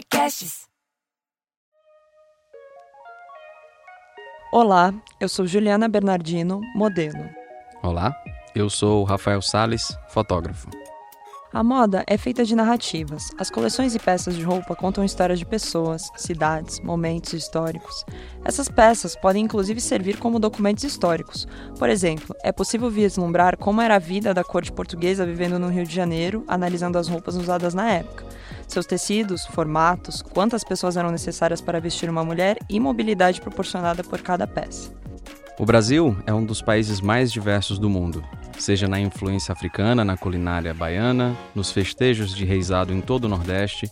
Podcasts. Olá, eu sou Juliana Bernardino, modelo. Olá, eu sou Rafael Sales, fotógrafo. A moda é feita de narrativas. As coleções e peças de roupa contam histórias de pessoas, cidades, momentos históricos. Essas peças podem inclusive servir como documentos históricos. Por exemplo, é possível vislumbrar como era a vida da corte portuguesa vivendo no Rio de Janeiro, analisando as roupas usadas na época. Seus tecidos, formatos, quantas pessoas eram necessárias para vestir uma mulher e mobilidade proporcionada por cada peça. O Brasil é um dos países mais diversos do mundo seja na influência africana na culinária baiana, nos festejos de reisado em todo o Nordeste,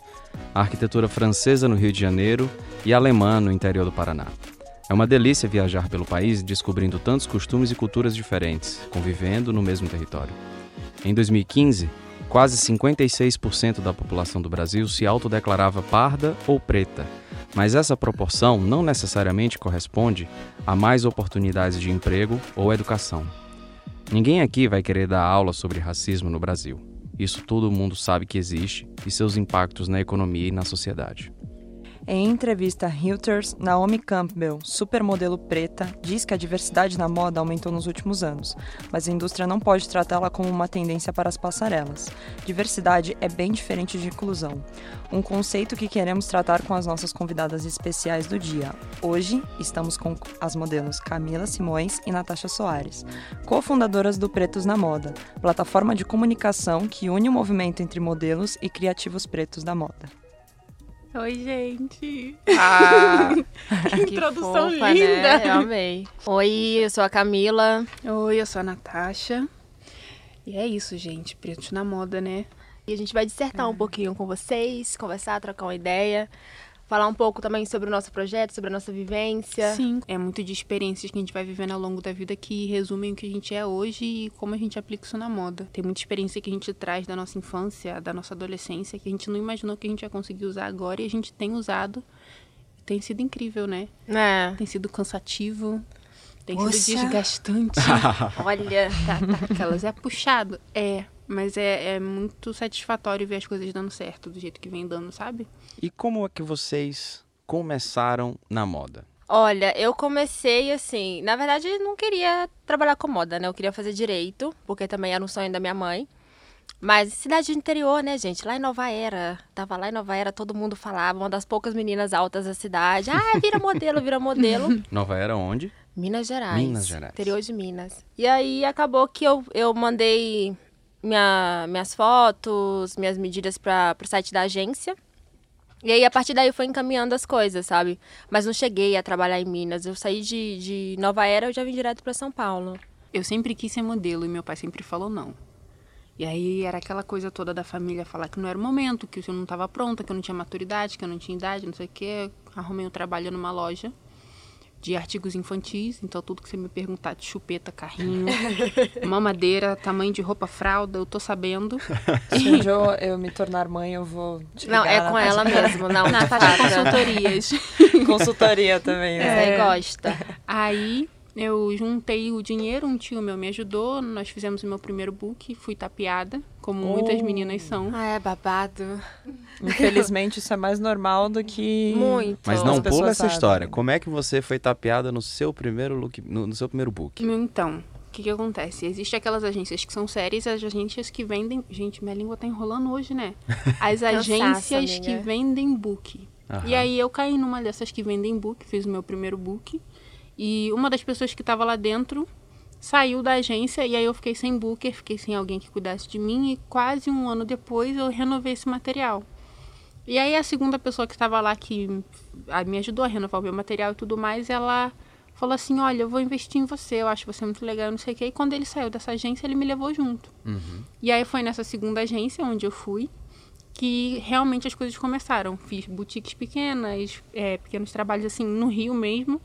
a arquitetura francesa no Rio de Janeiro e alemã no interior do Paraná. É uma delícia viajar pelo país descobrindo tantos costumes e culturas diferentes, convivendo no mesmo território. Em 2015, quase 56% da população do Brasil se autodeclarava parda ou preta, mas essa proporção não necessariamente corresponde a mais oportunidades de emprego ou educação. Ninguém aqui vai querer dar aula sobre racismo no Brasil. Isso todo mundo sabe que existe e seus impactos na economia e na sociedade. Em entrevista a Reuters, Naomi Campbell, supermodelo preta, diz que a diversidade na moda aumentou nos últimos anos, mas a indústria não pode tratá-la como uma tendência para as passarelas. Diversidade é bem diferente de inclusão, um conceito que queremos tratar com as nossas convidadas especiais do dia. Hoje, estamos com as modelos Camila Simões e Natasha Soares, cofundadoras do Pretos na Moda, plataforma de comunicação que une o movimento entre modelos e criativos pretos da moda. Oi, gente. Ah, que introdução fofa, linda. Né? Eu amei. Oi, eu sou a Camila. Oi, eu sou a Natasha. E é isso, gente. Pretos na moda, né? E a gente vai dissertar um pouquinho com vocês, conversar, trocar uma ideia. Falar um pouco também sobre o nosso projeto, sobre a nossa vivência. Sim, é muito de experiências que a gente vai vivendo ao longo da vida que resumem o que a gente é hoje e como a gente aplica isso na moda. Tem muita experiência que a gente traz da nossa infância, da nossa adolescência, que a gente não imaginou que a gente ia conseguir usar agora e a gente tem usado. Tem sido incrível, né? É. Tem sido cansativo. Tem Poxa. sido desgastante. Olha, tá, tá, aquelas é puxado. É, mas é, é muito satisfatório ver as coisas dando certo do jeito que vem dando, sabe? E como é que vocês começaram na moda? olha, eu comecei assim. Na verdade, não queria trabalhar com moda, né? Eu queria fazer direito, porque também era um sonho da minha mãe. Mas cidade do interior, né, gente? Lá em Nova Era. Tava lá em Nova Era, todo mundo falava, uma das poucas meninas altas da cidade. Ah, vira modelo, vira modelo. Nova Era onde? Minas Gerais. Minas Gerais. Interior de Minas. E aí acabou que eu, eu mandei minha, minhas fotos, minhas medidas para o site da agência. E aí, a partir daí, foi encaminhando as coisas, sabe? Mas não cheguei a trabalhar em Minas. Eu saí de, de Nova Era, eu já vim direto para São Paulo. Eu sempre quis ser modelo e meu pai sempre falou não. E aí era aquela coisa toda da família falar que não era o momento, que eu não estava pronta, que eu não tinha maturidade, que eu não tinha idade, não sei o quê. Arrumei um trabalho numa loja de artigos infantis, então tudo que você me perguntar de chupeta, carrinho, mamadeira, tamanho de roupa, fralda, eu tô sabendo. Se um dia eu, eu me tornar mãe, eu vou te Não, ligar, é com Natasha. ela mesmo, não. Natasha Consultorias. Consultoria também, né? aí gosta. Aí eu juntei o dinheiro, um tio meu me ajudou, nós fizemos o meu primeiro book, fui tapeada, como muitas Oh. meninas são. Ah, é babado. Infelizmente, isso é mais normal do que... Muito. Mas As não pula essa sabem. história. Como é que você foi tapeada no seu primeiro look, no, no seu primeiro book? Então, o que que acontece? Existem aquelas agências que são sérias, as agências que vendem... Gente, minha língua tá enrolando hoje, né? As agências que vendem book. Aham. E aí eu caí numa dessas que vendem book, fiz o meu primeiro book. E uma das pessoas que estava lá dentro saiu da agência e aí eu fiquei sem booker, fiquei sem alguém que cuidasse de mim e quase um ano depois eu renovei esse material. E aí a segunda pessoa que estava lá que ah, me ajudou a renovar o meu material e tudo mais, ela falou assim, olha, eu vou investir em você, eu acho você muito legal, não sei o quê. E quando ele saiu dessa agência, ele me levou junto. Uhum. E aí foi nessa segunda agência onde eu fui que realmente as coisas começaram. Fiz boutiques pequenas, é, pequenos trabalhos assim no Rio mesmo,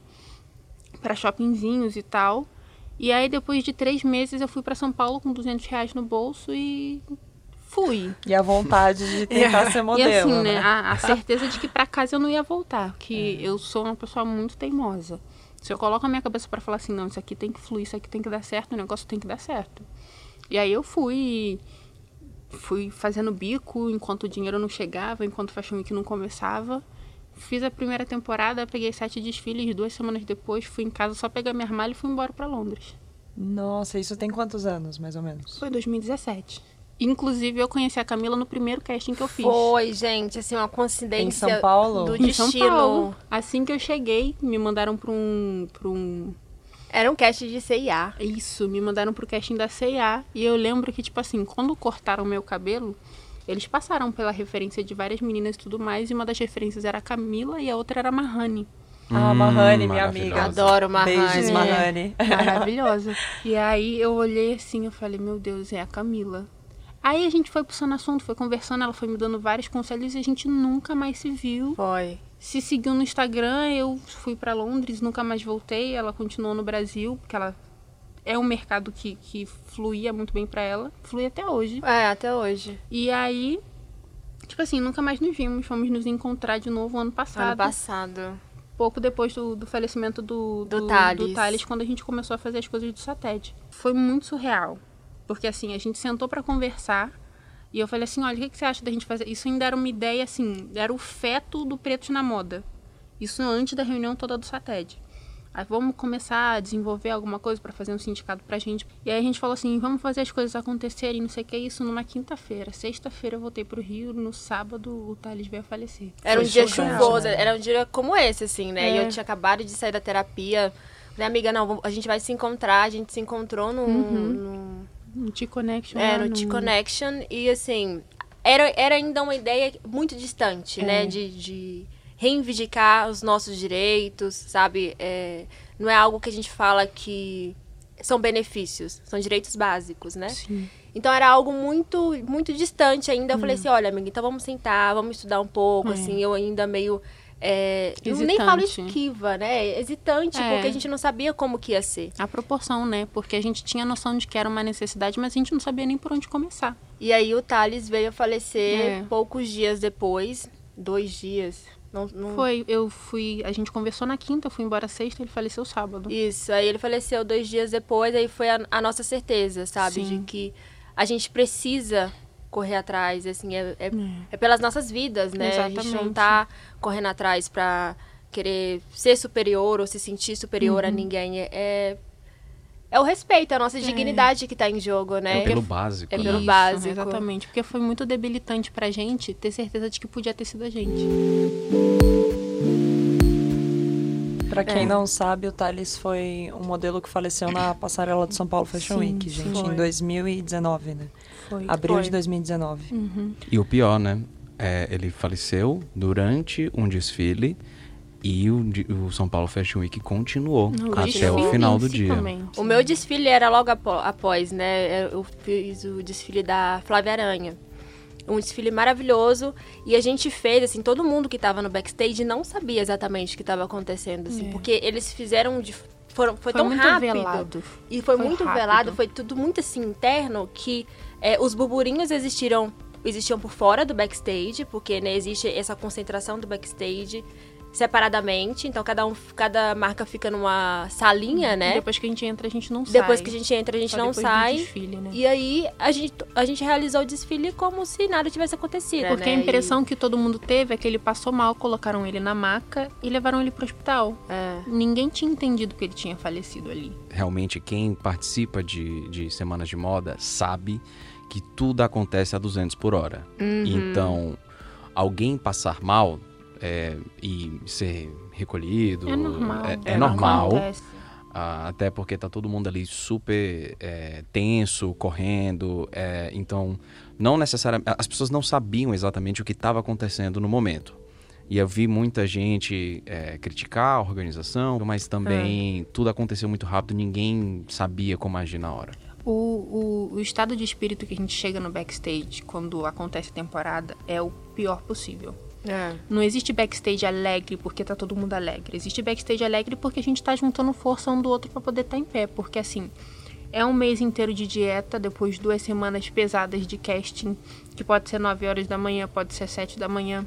para shoppingzinhos e tal. E aí depois de três meses eu fui para São Paulo com 200 reais no bolso e fui. E a vontade de tentar ser modelo, e assim, né? né, a, a certeza de que para casa eu não ia voltar, que eu sou uma pessoa muito teimosa. Se eu coloco a minha cabeça para falar assim, não, isso aqui tem que fluir, isso aqui tem que dar certo, o negócio tem que dar certo. E aí eu fui, fui fazendo bico enquanto o dinheiro não chegava, enquanto o Fashion Week não começava. Fiz a primeira temporada, peguei sete desfiles, duas semanas depois fui em casa só pegar minha armário e fui embora para Londres. Nossa, isso tem quantos anos, mais ou menos? Foi 2017. Inclusive, eu conheci a Camila no primeiro casting que eu fiz. Foi, gente, assim, uma coincidência Em São Paulo? do Em São destino. Paulo. Assim que eu cheguei, me mandaram para um, pra um Era um cast de CIA. Isso, me mandaram pro casting da C&A. E eu lembro que, tipo assim, quando cortaram meu cabelo, eles passaram pela referência de várias meninas e tudo mais. E uma das referências era a Camila e a outra era a Mahani. Ah, Mahane, minha amiga. Adoro Mahane. Beijos, É. Mahane. Maravilhosa. e aí eu olhei assim, eu falei, meu Deus, é a Camila. Aí a gente foi puxando assunto, foi conversando, ela foi me dando vários conselhos e a gente nunca mais se viu. Foi. Se seguiu no Instagram, eu fui pra Londres, nunca mais voltei. Ela continuou no Brasil, porque ela é um mercado que, que fluía muito bem pra ela. Flui até hoje. É, até hoje. E aí, tipo assim, nunca mais nos vimos. Fomos nos encontrar de novo ano passado. Ano passado. Pouco depois do, do falecimento do, Do Thales. do Thales, quando a gente começou a fazer as coisas do Sated. Foi muito surreal. Porque assim, a gente sentou pra conversar. E eu falei assim, olha, o que, que você acha da gente fazer? Isso ainda era uma ideia, assim, era o feto do Pretos na Moda. Isso antes da reunião toda do Sated. Aí vamos começar a desenvolver alguma coisa pra fazer um sindicato pra gente. E aí a gente falou assim, vamos fazer as coisas acontecerem, não sei o que, isso numa quinta-feira. Sexta-feira eu voltei pro Rio, no sábado o Thales veio a falecer. Era um Foi dia chuvoso, né? era um dia como esse, assim, né? E É. eu tinha acabado de sair da terapia. Falei, amiga, não, a gente vai se encontrar. A gente se encontrou no, no, No T-Connection. é, lá no T-Connection. E, assim, era, era ainda uma ideia muito distante, É. né? De, de reivindicar os nossos direitos, sabe? É, não é algo que a gente fala que são benefícios, são direitos básicos, né? Sim. Então era algo muito muito distante ainda. Eu falei assim, olha, amiga, então vamos sentar, vamos estudar um pouco, É. assim, eu ainda meio é, eu nem falo esquiva, né? Hesitante, É. porque a gente não sabia como que ia ser. A proporção, né? Porque a gente tinha noção de que era uma necessidade, mas a gente não sabia nem por onde começar. E aí o Thales veio a falecer É. poucos dias depois, dois dias. Não, não- Foi, eu fui. A gente conversou na quinta, eu fui embora sexta, ele faleceu sábado. Isso, aí ele faleceu dois dias depois, aí foi a, a nossa certeza, sabe? Sim. De que a gente precisa correr atrás, assim, é, é, é pelas nossas vidas, né? A gente não Exatamente. tá correndo atrás pra querer ser superior ou se sentir superior a Uhum. ninguém. É, é, é o respeito, é a nossa dignidade que tá em jogo, né? É pelo básico, É né? pelo Isso, básico. Exatamente. Porque foi muito debilitante pra gente ter certeza de que podia ter sido a gente. Pra quem É. não sabe, o Thales foi um modelo que faleceu na passarela do São Paulo Fashion Sim, Week, gente, foi. em 2019, né? Foi. Abril Foi. de 2019. Uhum. E o pior, né? É, ele faleceu durante um desfile e o, o São Paulo Fashion Week continuou até desfile o final em do dia. também. O meu desfile era logo após, né? Eu fiz o desfile da Flávia Aranha. Um desfile maravilhoso. E a gente fez, assim, todo mundo que tava no backstage não sabia exatamente o que tava acontecendo, assim. É. Porque eles fizeram de... Foram, foi, Foi tão muito rápido. velado. E foi, Foi muito rápido. velado, foi tudo muito assim interno que é, os burburinhos existiram existiam por fora do backstage, porque né, existe essa concentração do backstage separadamente, então cada um cada marca fica numa salinha, né? Depois que a gente entra, a gente não sai. Depois que a gente entra, a gente Só não sai. desfile, né? E aí a gente, a gente realizou o desfile como se nada tivesse acontecido. Porque né? a impressão que todo mundo teve é que ele passou mal, colocaram ele na maca e levaram ele pro hospital. E- é. Ninguém tinha entendido que ele tinha falecido ali. Realmente, quem participa de, de semanas de moda sabe que tudo acontece a 200 por hora. Uhum. Então, alguém passar mal é, e ser recolhido É normal. é- é normal. Ah, até porque tá todo mundo ali super é, tenso, correndo. é, então, não necessariamente. As pessoas não sabiam exatamente o que estava acontecendo no momento. E eu vi muita gente é, criticar a organização, mas também tudo aconteceu muito rápido, ninguém sabia como agir na hora. O, o, o estado de espírito que a gente chega no backstage quando acontece a temporada é o pior possível. É. Não existe backstage alegre porque tá todo mundo alegre. Existe backstage alegre porque a gente tá juntando força um do outro pra poder estar em pé. Porque assim, é um mês inteiro de dieta, depois duas semanas pesadas de casting, que pode ser 9 horas da manhã, pode ser 7 da manhã.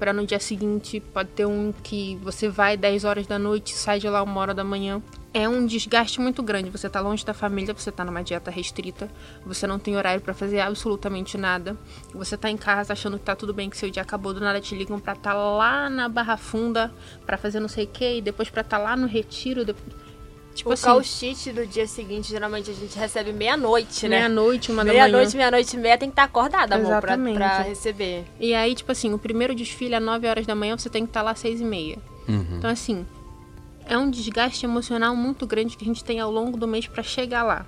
Pra no dia seguinte, pode ter um que você vai 10 horas da noite, sai de lá uma hora da manhã. é um desgaste muito grande. Você tá longe da família, você tá numa dieta restrita, você não tem horário para fazer absolutamente nada. Você tá em casa achando que tá tudo bem, que seu dia acabou, do nada te ligam estar tá lá na Barra Funda para fazer não sei o que, e depois estar tá lá no retiro. Depois... Tipo o assim, calcite do dia seguinte, geralmente a gente recebe meia-noite, né? Meia-noite, uma meia da manhã. Meia-noite, meia-noite e meia tem que estar tá acordada, amor, Exatamente. Pra, pra, receber. E aí, tipo assim, o primeiro desfile às 9 horas da manhã, você tem que estar tá lá às 6 e meia. Uhum. Então, assim, é um desgaste emocional muito grande que a gente tem ao longo do mês para chegar lá.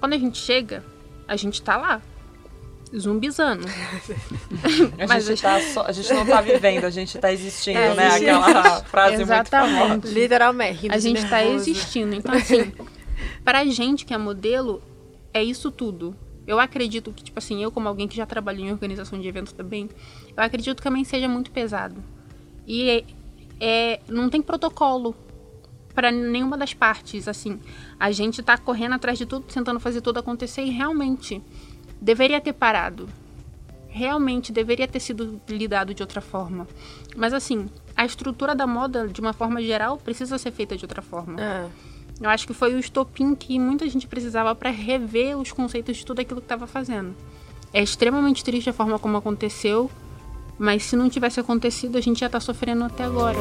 Quando a gente chega, a gente tá lá, zumbizando. a, Mas gente tá só, a gente não tá vivendo, a gente tá existindo, é, né? Aquela frase Exatamente. muito famosa. Literalmente. A gente tá nervoso. tá existindo. Então, assim, pra gente que é modelo, é isso tudo. Eu acredito que, tipo assim, eu como alguém que já trabalhou em organização de eventos também, eu acredito que também seja muito pesado. E é, é não tem protocolo para nenhuma das partes, assim. A gente tá correndo atrás de tudo, tentando fazer tudo acontecer e realmente deveria ter parado. Realmente deveria ter sido lidado de outra forma. Mas assim, a estrutura da moda, de uma forma geral, precisa ser feita de outra forma. É. Eu acho que foi o estopim que muita gente precisava para rever os conceitos de tudo aquilo que estava fazendo. É extremamente triste a forma como aconteceu, mas se não tivesse acontecido, a gente já está sofrendo até agora.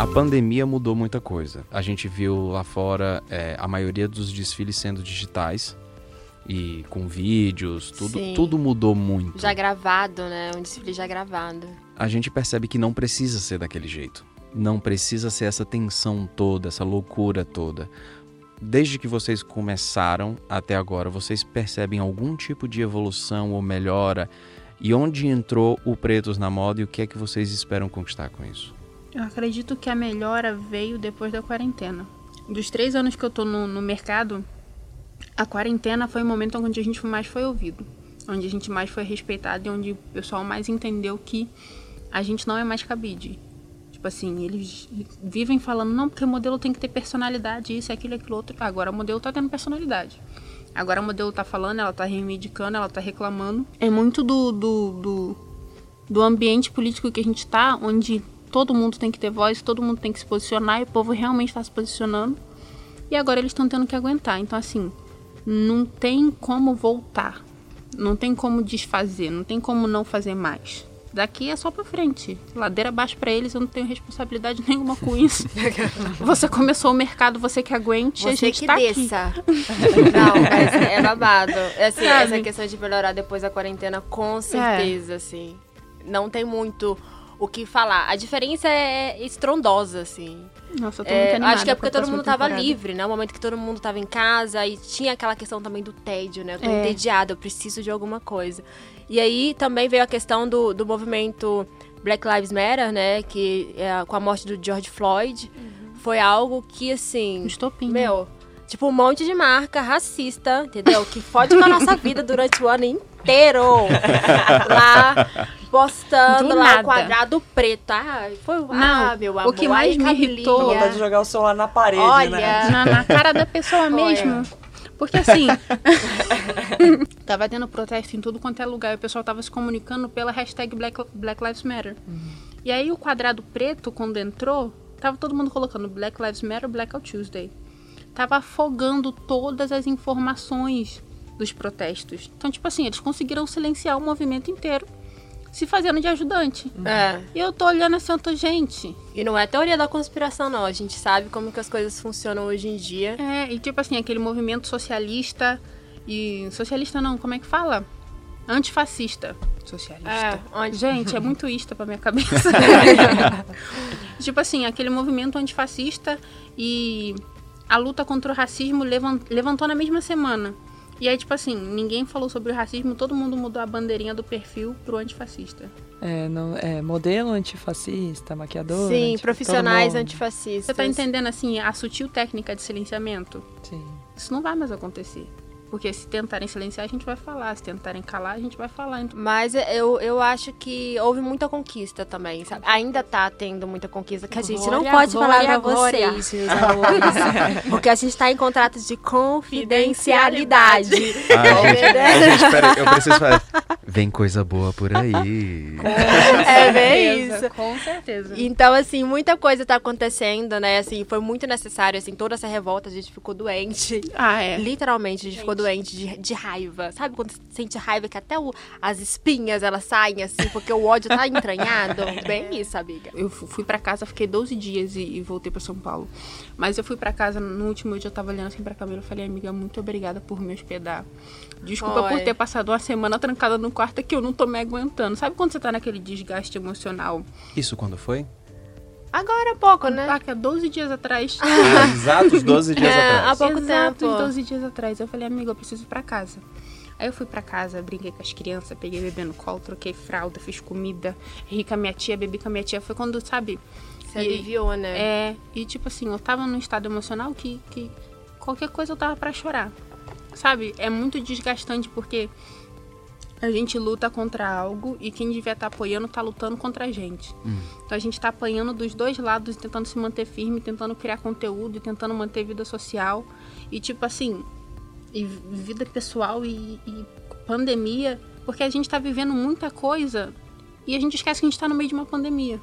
A pandemia mudou muita coisa. A gente viu lá fora é, a maioria dos desfiles sendo digitais e com vídeos, tudo, tudo mudou muito. Já gravado, né? Um desfile já gravado. A gente percebe que não precisa ser daquele jeito. Não precisa ser essa tensão toda, essa loucura toda. Desde que vocês começaram até agora, vocês percebem algum tipo de evolução ou melhora? E onde entrou o Pretos na moda e o que é que vocês esperam conquistar com isso? Eu acredito que a melhora veio depois da quarentena. Dos três anos que eu tô no, no mercado, a quarentena foi o momento onde a gente mais foi ouvido, onde a gente mais foi respeitado e onde o pessoal mais entendeu que a gente não é mais cabide. Tipo assim, eles vivem falando, não, porque o modelo tem que ter personalidade, isso, aquilo, aquilo outro. Agora o modelo tá tendo personalidade. Agora o modelo tá falando, ela tá reivindicando, ela tá reclamando. É muito do, do, do, do ambiente político que a gente tá, onde todo mundo tem que ter voz, todo mundo tem que se posicionar e o povo realmente está se posicionando. E agora eles estão tendo que aguentar. Então, assim, não tem como voltar. Não tem como desfazer, não tem como não fazer mais. Daqui é só pra frente. Ladeira abaixo para eles, eu não tenho responsabilidade nenhuma com isso. você começou o mercado, você que aguente, você a gente que tá desça. aqui. não, mas é babado. Assim, essa questão de melhorar depois da quarentena, com é. certeza, é. assim. Não tem muito o que falar. A diferença é estrondosa, assim. Nossa, eu tô é, muito Acho que é porque todo mundo tava livre, né? O momento que todo mundo tava em casa e tinha aquela questão também do tédio, né? Eu tô é. entediada, eu preciso de alguma coisa. E aí também veio a questão do, do movimento Black Lives Matter, né? Que é, com a morte do George Floyd, uhum. foi algo que, assim... Estopim. Meu, tipo, um monte de marca racista, entendeu? Que fode com a nossa vida durante o ano inteiro. lá postando Do lá nada. o quadrado preto. Ah, foi Não, ah, meu amor. O que mais me irritou. Vontade de jogar o celular na parede, Olha, né? Na, na cara da pessoa mesmo. Porque assim, tava tendo protesto em tudo quanto é lugar e o pessoal tava se comunicando pela hashtag Black, Black Lives Matter. Uhum. E aí o quadrado preto, quando entrou, tava todo mundo colocando Black Lives Matter, Blackout Tuesday. Tava afogando todas as informações dos protestos. Então, tipo assim, eles conseguiram silenciar o movimento inteiro se fazendo de ajudante. É. E eu tô olhando assim, eu tô, gente. E não é teoria da conspiração, não. A gente sabe como que as coisas funcionam hoje em dia. É, e tipo assim, aquele movimento socialista e. Socialista não, como é que fala? Antifascista. Socialista. É, onde... Gente, é muito ista pra minha cabeça. tipo assim, aquele movimento antifascista e a luta contra o racismo levantou na mesma semana. E aí, tipo assim, ninguém falou sobre o racismo, todo mundo mudou a bandeirinha do perfil pro antifascista. É, não, é modelo antifascista, maquiador. Sim, profissionais antifascistas. Você tá entendendo, assim, a sutil técnica de silenciamento? Sim. Isso não vai mais acontecer. Porque se tentarem silenciar, a gente vai falar. Se tentarem calar, a gente vai falar. Mas eu, eu acho que houve muita conquista também, sabe? Ainda tá tendo muita conquista que a gente glória, não pode glória, falar pra glória. vocês, meus amores. porque a gente tá em contrato de confidencialidade. Ah, gente, gente, peraí, eu preciso fazer. Vem coisa boa por aí. é bem certeza, isso. Com certeza. Então, assim, muita coisa tá acontecendo, né? Assim, foi muito necessário, assim, toda essa revolta, a gente ficou doente. Ah, é. Literalmente, a gente, ficou doente de, de raiva. Sabe quando você sente raiva que até o- as espinhas, elas saem, assim, porque o ódio tá entranhado? Bem isso, amiga. Eu fu- fui pra casa, fiquei 12 dias e, e voltei pra São Paulo. Mas eu fui pra casa, no último dia eu tava olhando assim pra Camila, eu falei, amiga, muito obrigada por me hospedar. Desculpa por Oi. ter passado uma semana trancada no quarto que eu não tô me aguentando. Sabe quando você tá naquele desgaste emocional? Isso quando foi? Agora há pouco, né? Ah, que há 12 dias atrás. Há exatos 12 dias É, atrás. há pouco Exato, tempo. 12 dias atrás. Eu falei, amiga, eu preciso ir pra casa. Aí eu fui pra casa, brinquei com as crianças, peguei bebê no colo, troquei fralda, fiz comida, ri com a minha tia, bebi com a minha tia. Foi quando, sabe? Você E- aliviou, né? É, e tipo assim, eu tava num estado emocional que, que qualquer coisa eu tava pra chorar. Sabe? É muito desgastante porque a gente luta contra algo e quem devia estar apoiando tá lutando contra a gente. Então a gente tá apanhando dos dois lados, tentando se manter firme, tentando criar conteúdo, e tentando manter vida social. E tipo assim, e vida pessoal e, e pandemia, porque a gente tá vivendo muita coisa e a gente esquece que a gente tá no meio de uma pandemia.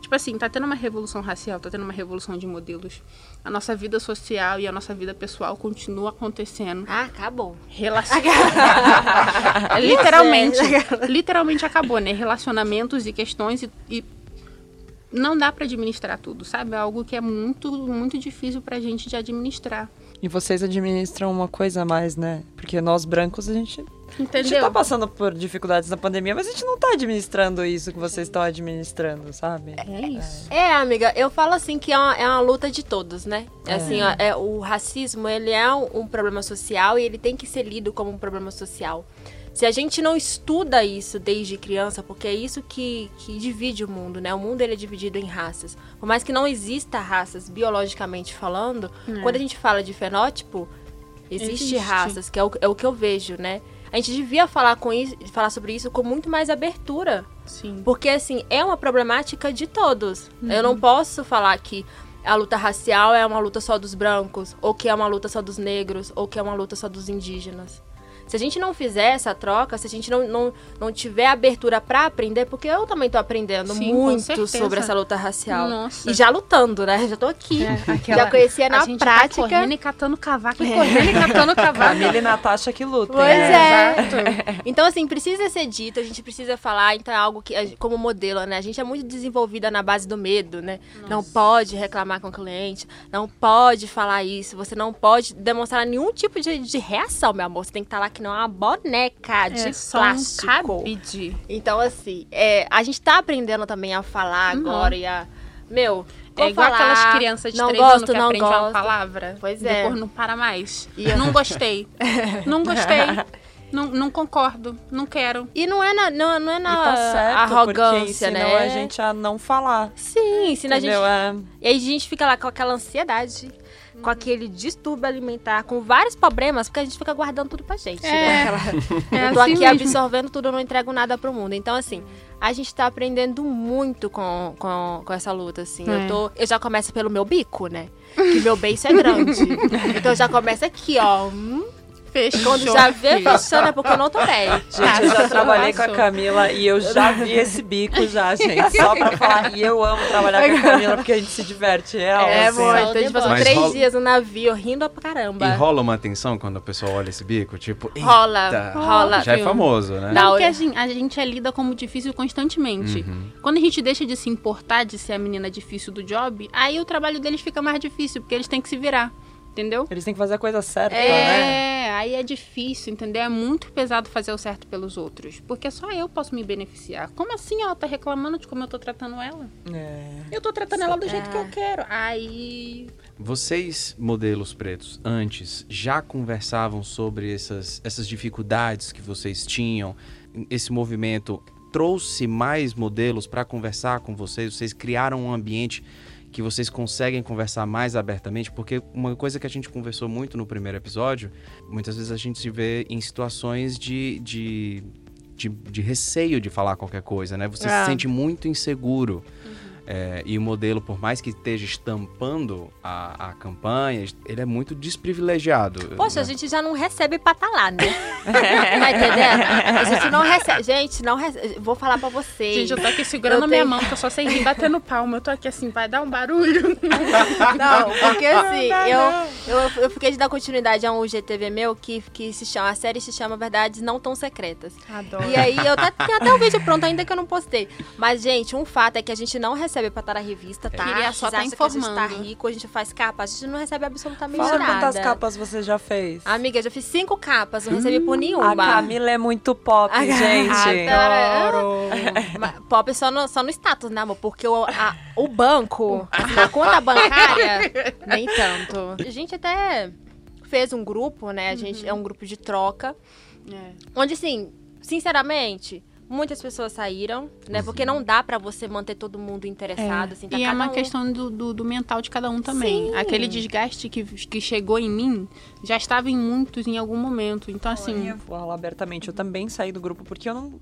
Tipo assim, tá tendo uma revolução racial, tá tendo uma revolução de modelos. A nossa vida social e a nossa vida pessoal continua acontecendo. Ah, acabou. Relacion... literalmente, literalmente acabou, né? Relacionamentos e questões e, e não dá pra administrar tudo, sabe? É algo que é muito, muito difícil pra gente de administrar. E vocês administram uma coisa a mais, né? Porque nós brancos, a gente, a gente Entendeu? tá passando por dificuldades na pandemia, mas a gente não tá administrando isso que vocês estão administrando, sabe? É isso. É, amiga, eu falo assim que é uma, é uma luta de todos, né? Assim, ó, é, o racismo, ele é um, um problema social e ele tem que ser lido como um problema social. Se a gente não estuda isso desde criança, porque é isso que, que divide o mundo, né? O mundo ele é dividido em raças. Por mais que não exista raças biologicamente falando, quando a gente fala de fenótipo, existe, Existe. raças, que é o, é o que eu vejo, né? A gente devia falar, com isso, falar sobre isso com muito mais abertura. Sim. Porque, assim, é uma problemática de todos. Eu Uhum. não posso falar que a luta racial é uma luta só dos brancos, ou que é uma luta só dos negros, ou que é uma luta só dos indígenas. Se a gente não fizer essa troca, se a gente não, não, não tiver abertura pra aprender, porque eu também tô aprendendo Sim, muito sobre essa luta racial. Nossa. E já lutando, né? Já tô aqui. Aquela- Já conhecia na a gente prática. Tá correndo e catando cavaco e correndo e catando cavaco. Camila e Natasha que lutem. Pois né? é. Então, assim, precisa ser dito, a gente precisa falar, então é algo que, como modelo, né? A gente é muito desenvolvida na base do medo, né? Não pode reclamar com o cliente, não pode falar isso, você não pode demonstrar nenhum tipo de, de reação, meu amor. Você tem que estar lá que não é uma boneca de É só plástico. um cabide. Então, assim, é, a gente tá aprendendo também a falar Uhum. agora e a. Meu, É igual falar, aquelas crianças de não três gosto, anos que não aprendem uma palavra. Pois é. Depois não para mais. E eu- Não gostei. não gostei. Não, não concordo. Não quero. E não é na, não, não é E na tá certo, porque arrogância, ensinam né? a gente a não falar. Sim, ensina a gente? É. E aí a gente fica lá com aquela ansiedade, com aquele distúrbio alimentar, com vários problemas, porque a gente fica guardando tudo pra gente. É. Né? Aquela- É eu tô assim aqui mesmo. absorvendo tudo, eu não entrego nada pro mundo. Então, assim, a gente tá aprendendo muito com, com, com essa luta, assim. É. Eu, tô, eu já começo pelo meu bico, né? Que meu beiço é grande. então já começa aqui, ó. Hum, Fechou. Quando já vê fechando é porque eu não tô bem. Gente, eu já trabalhei com a. Camila e eu já vi esse bico já, gente. Só pra falar. E eu amo trabalhar com a Camila porque a gente se diverte. Real, É, assim. muito. A gente passou Mas três rola- dias no navio rindo pra E caramba. rola uma tensão quando a pessoa olha esse bico? Tipo, Rola, eita, rola. Já é famoso, né? Não, porque a gente, a gente é lida como difícil constantemente. Quando a gente deixa de se importar de ser a menina difícil do job, aí o trabalho deles fica mais difícil, porque eles têm que se virar. Entendeu? Eles têm que fazer a coisa certa, né? É, aí é difícil, entendeu? É muito pesado fazer o certo pelos outros. Porque só eu posso me beneficiar. Como assim ela tá reclamando de como eu tô tratando ela? É. Eu tô tratando ela do jeito que eu quero. Aí. Vocês, modelos pretos, antes já conversavam sobre essas, essas dificuldades que vocês tinham? Esse movimento trouxe mais modelos para conversar com vocês? Vocês criaram um ambiente que vocês conseguem conversar mais abertamente? Porque uma coisa que a gente conversou muito no primeiro episódio, muitas vezes a gente se vê em situações de, de, de, de receio de falar qualquer coisa, né? Você Ah. se sente muito inseguro. É, e o modelo, por mais que esteja estampando a, a campanha, ele é muito desprivilegiado. Poxa, né? a gente já não recebe pra tá lá, né? tá entendendo? A gente não recebe. Gente, não recebe. Vou falar pra vocês. Gente, eu tô aqui segurando Eu a minha tenho- mão, que eu só sei rir batendo palma. Eu tô aqui assim, vai dar um barulho. Não, porque assim, eu, eu, eu fiquei de dar continuidade a um GTV meu que, que se chama, a série se chama Verdades Não Tão Secretas. Adoro. E aí eu tá, tem até o vídeo pronto ainda que eu não postei. Mas, gente, um fato é que a gente não recebe pra estar na revista, tá? Queria só tá que a gente tá informando. rico, a gente faz capa, a gente não recebe absolutamente Fala nada. quantas capas você já fez. Amiga, eu já fiz cinco capas, não recebi por nenhuma. A Camila é muito pop, A- gente. Adoro. Pop só no, só no status, né, amor? Porque o, a- o banco, na conta bancária, nem tanto. A gente até fez um grupo, né? A gente é um grupo de troca, É. onde, assim, sinceramente, muitas pessoas saíram, né? Porque não dá pra você manter todo mundo interessado, assim, tá e é uma um- questão do, do, do mental de cada um também. Sim. Aquele desgaste que, que chegou em mim já estava em muitos em algum momento. Então, assim. Eu vou falar abertamente, eu também saí do grupo porque eu não.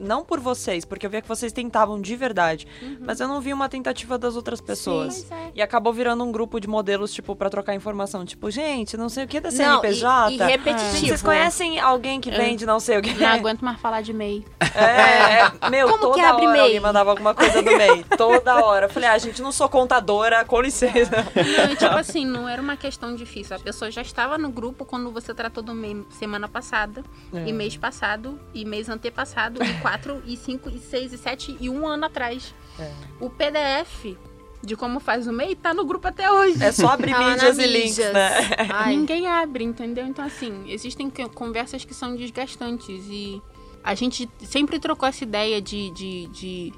Não por vocês, porque eu via que vocês tentavam de verdade. Mas eu não vi uma tentativa das outras pessoas. Pois é. E acabou virando um grupo de modelos, tipo, pra trocar informação. Tipo, gente, não sei o que da Não, CNPJ. e, e repetitivo. Vocês conhecem alguém que vende não sei o que? Não aguento mais falar de MEI. É, é, meu, Como toda que abre hora MEI? alguém mandava alguma coisa do MEI. Toda hora. Eu falei, ah, gente, não sou contadora, com licença. Não, e, tipo assim, não era uma questão difícil. A pessoa já estava no grupo quando você tratou do MEI semana passada, É. e mês passado, e mês antepassado, e quatro, e cinco, e seis, e sete, e um ano atrás. É. O PDF de como faz o MEI tá no grupo até hoje. É só abrir Tá mídias e links, né? Ai, Ninguém abre, entendeu? Então, assim, existem conversas que são desgastantes e a gente sempre trocou essa ideia de, de, de,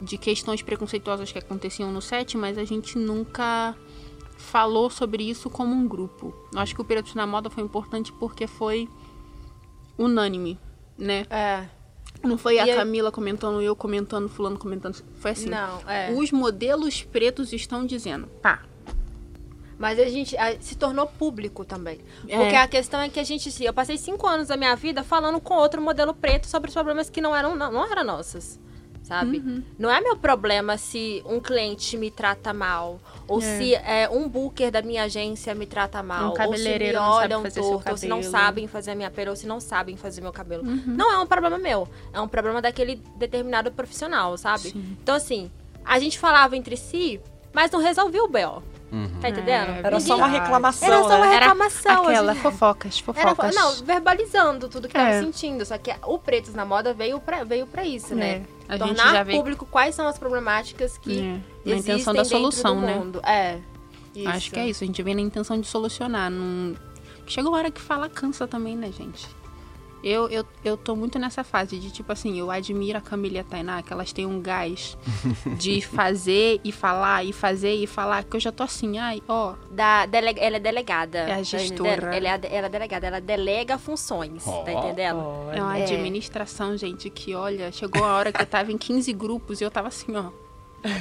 de questões preconceituosas que aconteciam no set, mas a gente nunca falou sobre isso como um grupo. Eu acho que o Piratas na Moda foi importante porque foi unânime, né? é. Não foi a E aí- Camila comentando, eu comentando, fulano comentando. Foi assim. Não, é. Os modelos pretos estão dizendo, pá, Mas a gente a- se tornou público também. É. Porque a questão é que a gente, eu passei cinco anos da minha vida falando com outro modelo preto sobre os problemas que não eram, não, não eram nossos. Sabe? Uhum. Não é meu problema se um cliente me trata mal, ou É. se é, um booker da minha agência me trata mal, Um ou se me não olham seu torto, ou se não sabem fazer a minha pele, ou se não sabem fazer meu cabelo. Uhum. Não é um problema meu, é um problema daquele determinado profissional, sabe? Então, assim, a gente falava entre si, mas não resolvia o B.O. Uhum. Tá entendendo? É, Era só uma reclamação, Era só uma né? Era reclamação. a Aquela, fofocas, Era, fofocas. não, verbalizando tudo que É. tava sentindo. Só que o Pretos na Moda veio pra, veio pra isso, né? É, a gente Tornar público quais são as problemáticas que É, na existem intenção da solução, do né? mundo. É. Acho que é isso, a gente vem na intenção de solucionar. Não... Chega uma hora que falar cansa também, né, gente? Eu, eu, eu tô muito nessa fase de, tipo assim, eu admiro a Camila e a Tainá, que elas têm um gás de fazer e falar, e fazer e falar, que eu já tô assim, ai, ó, Da, dele- ela é delegada. É a tá gestora. Ela é, a- ela é delegada, ela delega funções, Ó. tá entendendo? Olha. é uma É. administração, gente, que olha, chegou a hora que eu tava em 15 grupos e eu tava assim, ó.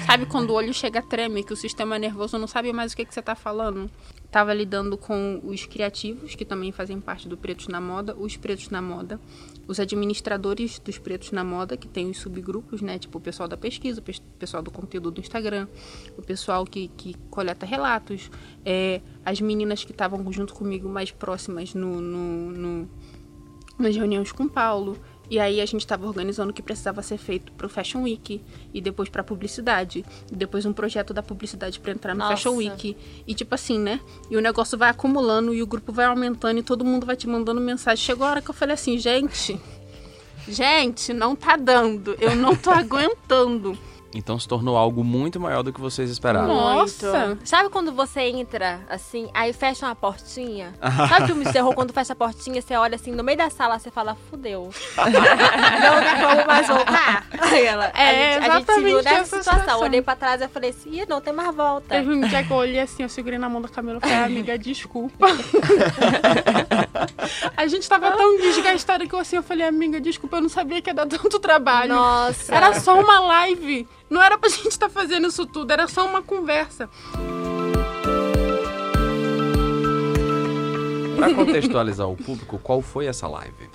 Sabe quando o olho chega a treme, que o sistema nervoso não sabe mais o que, que você tá falando? Tava lidando com os criativos, que também fazem parte do Pretos na Moda, os Pretos na Moda, os administradores dos Pretos na Moda, que tem os subgrupos, né? Tipo o pessoal da pesquisa, o pes- pessoal do conteúdo do Instagram, o pessoal que, que coleta relatos, é, as meninas que estavam junto comigo mais próximas no- no- no, nas reuniões com o Paulo. E aí a gente estava organizando o que precisava ser feito pro Fashion Week e depois pra publicidade, e depois um projeto da publicidade para entrar no Nossa. Fashion Week. E tipo assim, né? E o negócio vai acumulando e o grupo vai aumentando e todo mundo vai te mandando mensagem. Chegou a hora que eu falei assim, gente, gente, não tá dando. Eu não tô aguentando. Então se tornou algo muito maior do que vocês esperavam. Nossa. Muito. Sabe quando você entra, assim, aí fecha uma portinha? Sabe filme de terror, quando fecha a portinha, você olha assim, no meio da sala, você fala, fudeu. não tem como mais voltar. Aí ela, É, a, gente, a gente se viu exatamente nessa essa situação. situação. Olhei pra trás e falei assim, Ih, não tem mais volta. Teve um dia que eu olhei assim, eu segurei na mão da Camila e falei, amiga, desculpa. a gente tava tão desgastada que eu assim, eu falei, amiga, desculpa, eu não sabia que ia dar tanto trabalho. Nossa. Era só uma live. Não era pra gente estar fazendo isso tudo, era só uma conversa. Pra contextualizar o público, qual foi essa live?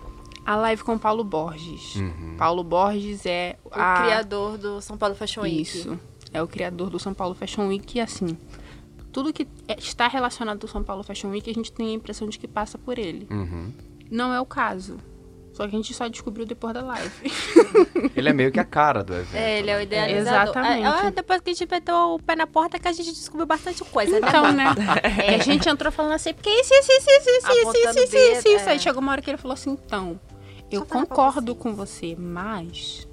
A live com o Paulo Borges. Uhum. Paulo Borges é O a... criador do São Paulo Fashion Week. Isso. é o criador do São Paulo Fashion Week, e assim, tudo que é- está relacionado ao São Paulo Fashion Week, a gente tem a impressão de que passa por ele. Uhum. Não é o caso. Só que a gente só descobriu depois da live. Ele é meio que a cara do evento. É, ele é o né? idealizador. Exatamente. É, é, depois que a gente meteu o pé na porta que a gente descobriu bastante coisa, né? Então, né? E a gente entrou falando assim, porque isso, isso, isso, isso, isso, isso, isso, isso, isso, isso. Aí chegou uma hora que ele falou assim, então, eu Só concordo com você, mas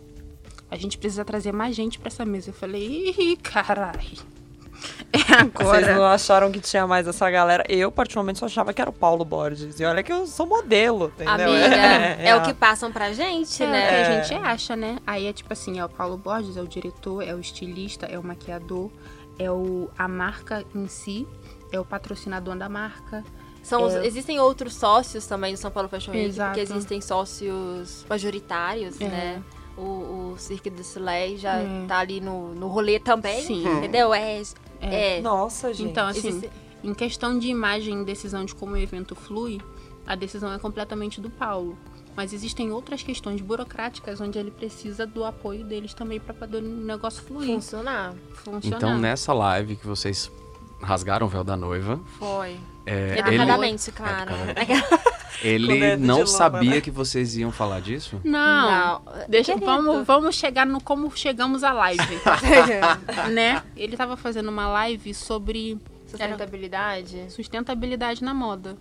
a gente precisa trazer mais gente pra essa mesa. Eu falei, ih, caralho. É Vocês não agora. acharam que tinha mais essa galera? Eu, particularmente, só achava que era o Paulo Borges. E olha que eu sou modelo, entendeu? Amiga, é, o a- que passam pra gente, É, o né? que É. a gente acha, né? Aí é tipo assim, é o Paulo Borges, é o diretor, é o estilista, é o maquiador, é o, a marca em si, é o patrocinador da marca. São os- Existem outros sócios também do São Paulo Fashion Week, Exato. porque existem sócios majoritários, É. né? O, o Cirque du Soleil já É. tá ali no, no rolê também, Sim. entendeu? É, é. Nossa, gente. Então, assim, Existe- em questão de imagem e decisão de como o evento flui, a decisão é completamente do Paulo. Mas existem outras questões burocráticas onde ele precisa do apoio deles também para poder o negócio fluir, funcionar. funcionar. Então, nessa live que vocês rasgaram o véu da noiva, Foi. é, ele, Educadamente, claro. ele não sabia né? que vocês iam falar disso? Não, deixa, Querido. vamos, vamos chegar no como chegamos à live, né? Ele tava fazendo uma live sobre era Sustentabilidade. sustentabilidade na moda.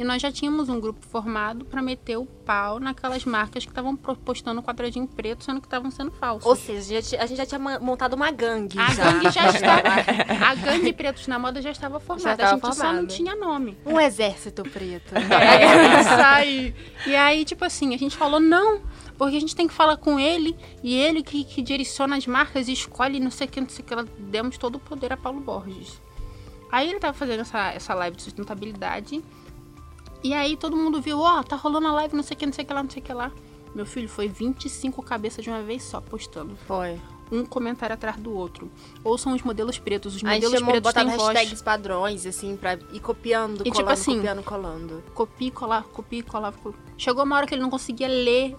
E nós já tínhamos um grupo formado para meter o pau naquelas marcas que estavam postando quadradinho preto, sendo que estavam sendo falsos. Ou seja, a gente, já tinha- a gente já tinha ma- montado uma gangue. a já. gangue já estava. A gangue Pretos na Moda já estava formada. estava a gente só não formada. tinha nome. Um exército preto. É, isso aí. E aí, tipo assim, a gente falou, não, porque a gente tem que falar com ele, e ele que, que direciona as marcas e escolhe não sei o que, não sei o que. Ela demos todo o poder a Paulo Borges. Aí ele tava fazendo essa, essa live de sustentabilidade. E aí todo mundo viu, ó, tá rolando a live, não sei o que, não sei o que lá, não sei o que lá. Meu filho, foi 25 cabeças de uma vez só postando. Foi. Um comentário atrás do outro. Ou são os modelos pretos. Os modelos chamou, pretos têm voz. hashtags padrões, assim, pra ir copiando, E, tipo colando, assim, copiando, colando. copia e colar, copia e colar. co- Chegou uma hora que ele não conseguia ler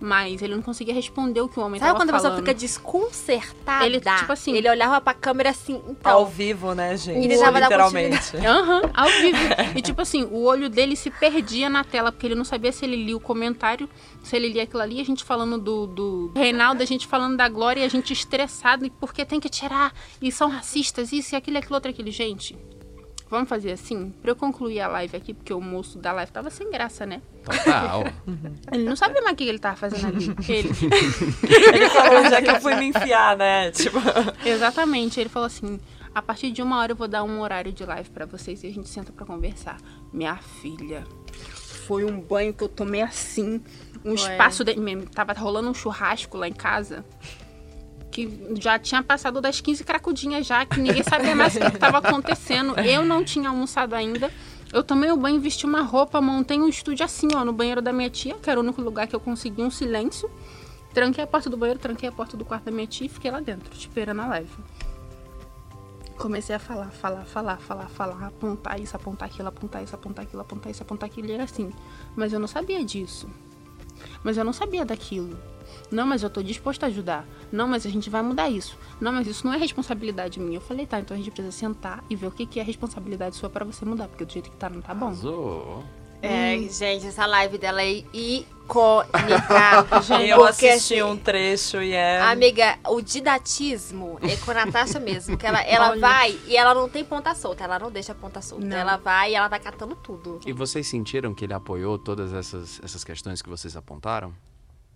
mais, ele não conseguia responder o que o homem Sabe tava quando a pessoa fica desconcertada? Ele, tipo assim- Ele olhava pra câmera assim, então... Ao vivo, né, gente? Ele tava da Literalmente. Aham, ao vivo. E tipo assim, o olho dele se perdia na tela, porque ele não sabia se ele lia o comentário, se ele lia aquilo ali, a gente falando do, do Reinaldo, a gente falando da Glória, e a gente estressado, e porque tem que tirar, e são racistas, isso e aquilo, e aquilo, outro, aquilo. Gente, vamos fazer assim? Pra eu concluir a live aqui, porque o moço da live tava sem graça, né? Total. Ele não sabia mais o que ele tava fazendo ali. Ele. Ele falou onde é que eu fui me enfiar, né? Tipo, Exatamente. Ele falou assim: a partir de uma hora eu vou dar um horário de live pra vocês e a gente senta pra conversar. Minha filha, foi um banho que eu tomei assim, um Foi. espaço de... Tava rolando um churrasco lá em casa. Que já tinha passado das 15 cracudinhas já, que ninguém sabia mais o que estava acontecendo. Eu não tinha almoçado ainda. Eu tomei o banho, vesti uma roupa, montei um estúdio assim, ó, no banheiro da minha tia, que era o único lugar que eu consegui um silêncio. Tranquei a porta do banheiro, tranquei a porta do quarto da minha tia e fiquei lá dentro, esperando a live. Comecei a falar, falar, falar, falar, falar, apontar isso, apontar aquilo, apontar isso, apontar aquilo, apontar isso, apontar aquilo, e era assim. Mas eu não sabia disso. Mas eu não sabia daquilo. Não, mas eu tô disposto a ajudar. Não, mas a gente vai mudar isso. Não, mas isso não é responsabilidade minha. Eu falei, tá, então a gente precisa sentar e ver o que, que é responsabilidade sua pra você mudar, porque do jeito que tá não tá bom. Arrasou. É, gente, essa live dela é icônica. eu Porque, assisti assim, um trecho e é. Amiga, o didatismo é com a Natasha mesmo. Que ela, ela vai e ela não tem ponta solta. Ela não deixa a ponta solta. Não. Ela vai e ela vai catando tudo. E vocês sentiram que ele apoiou todas essas, essas questões que vocês apontaram?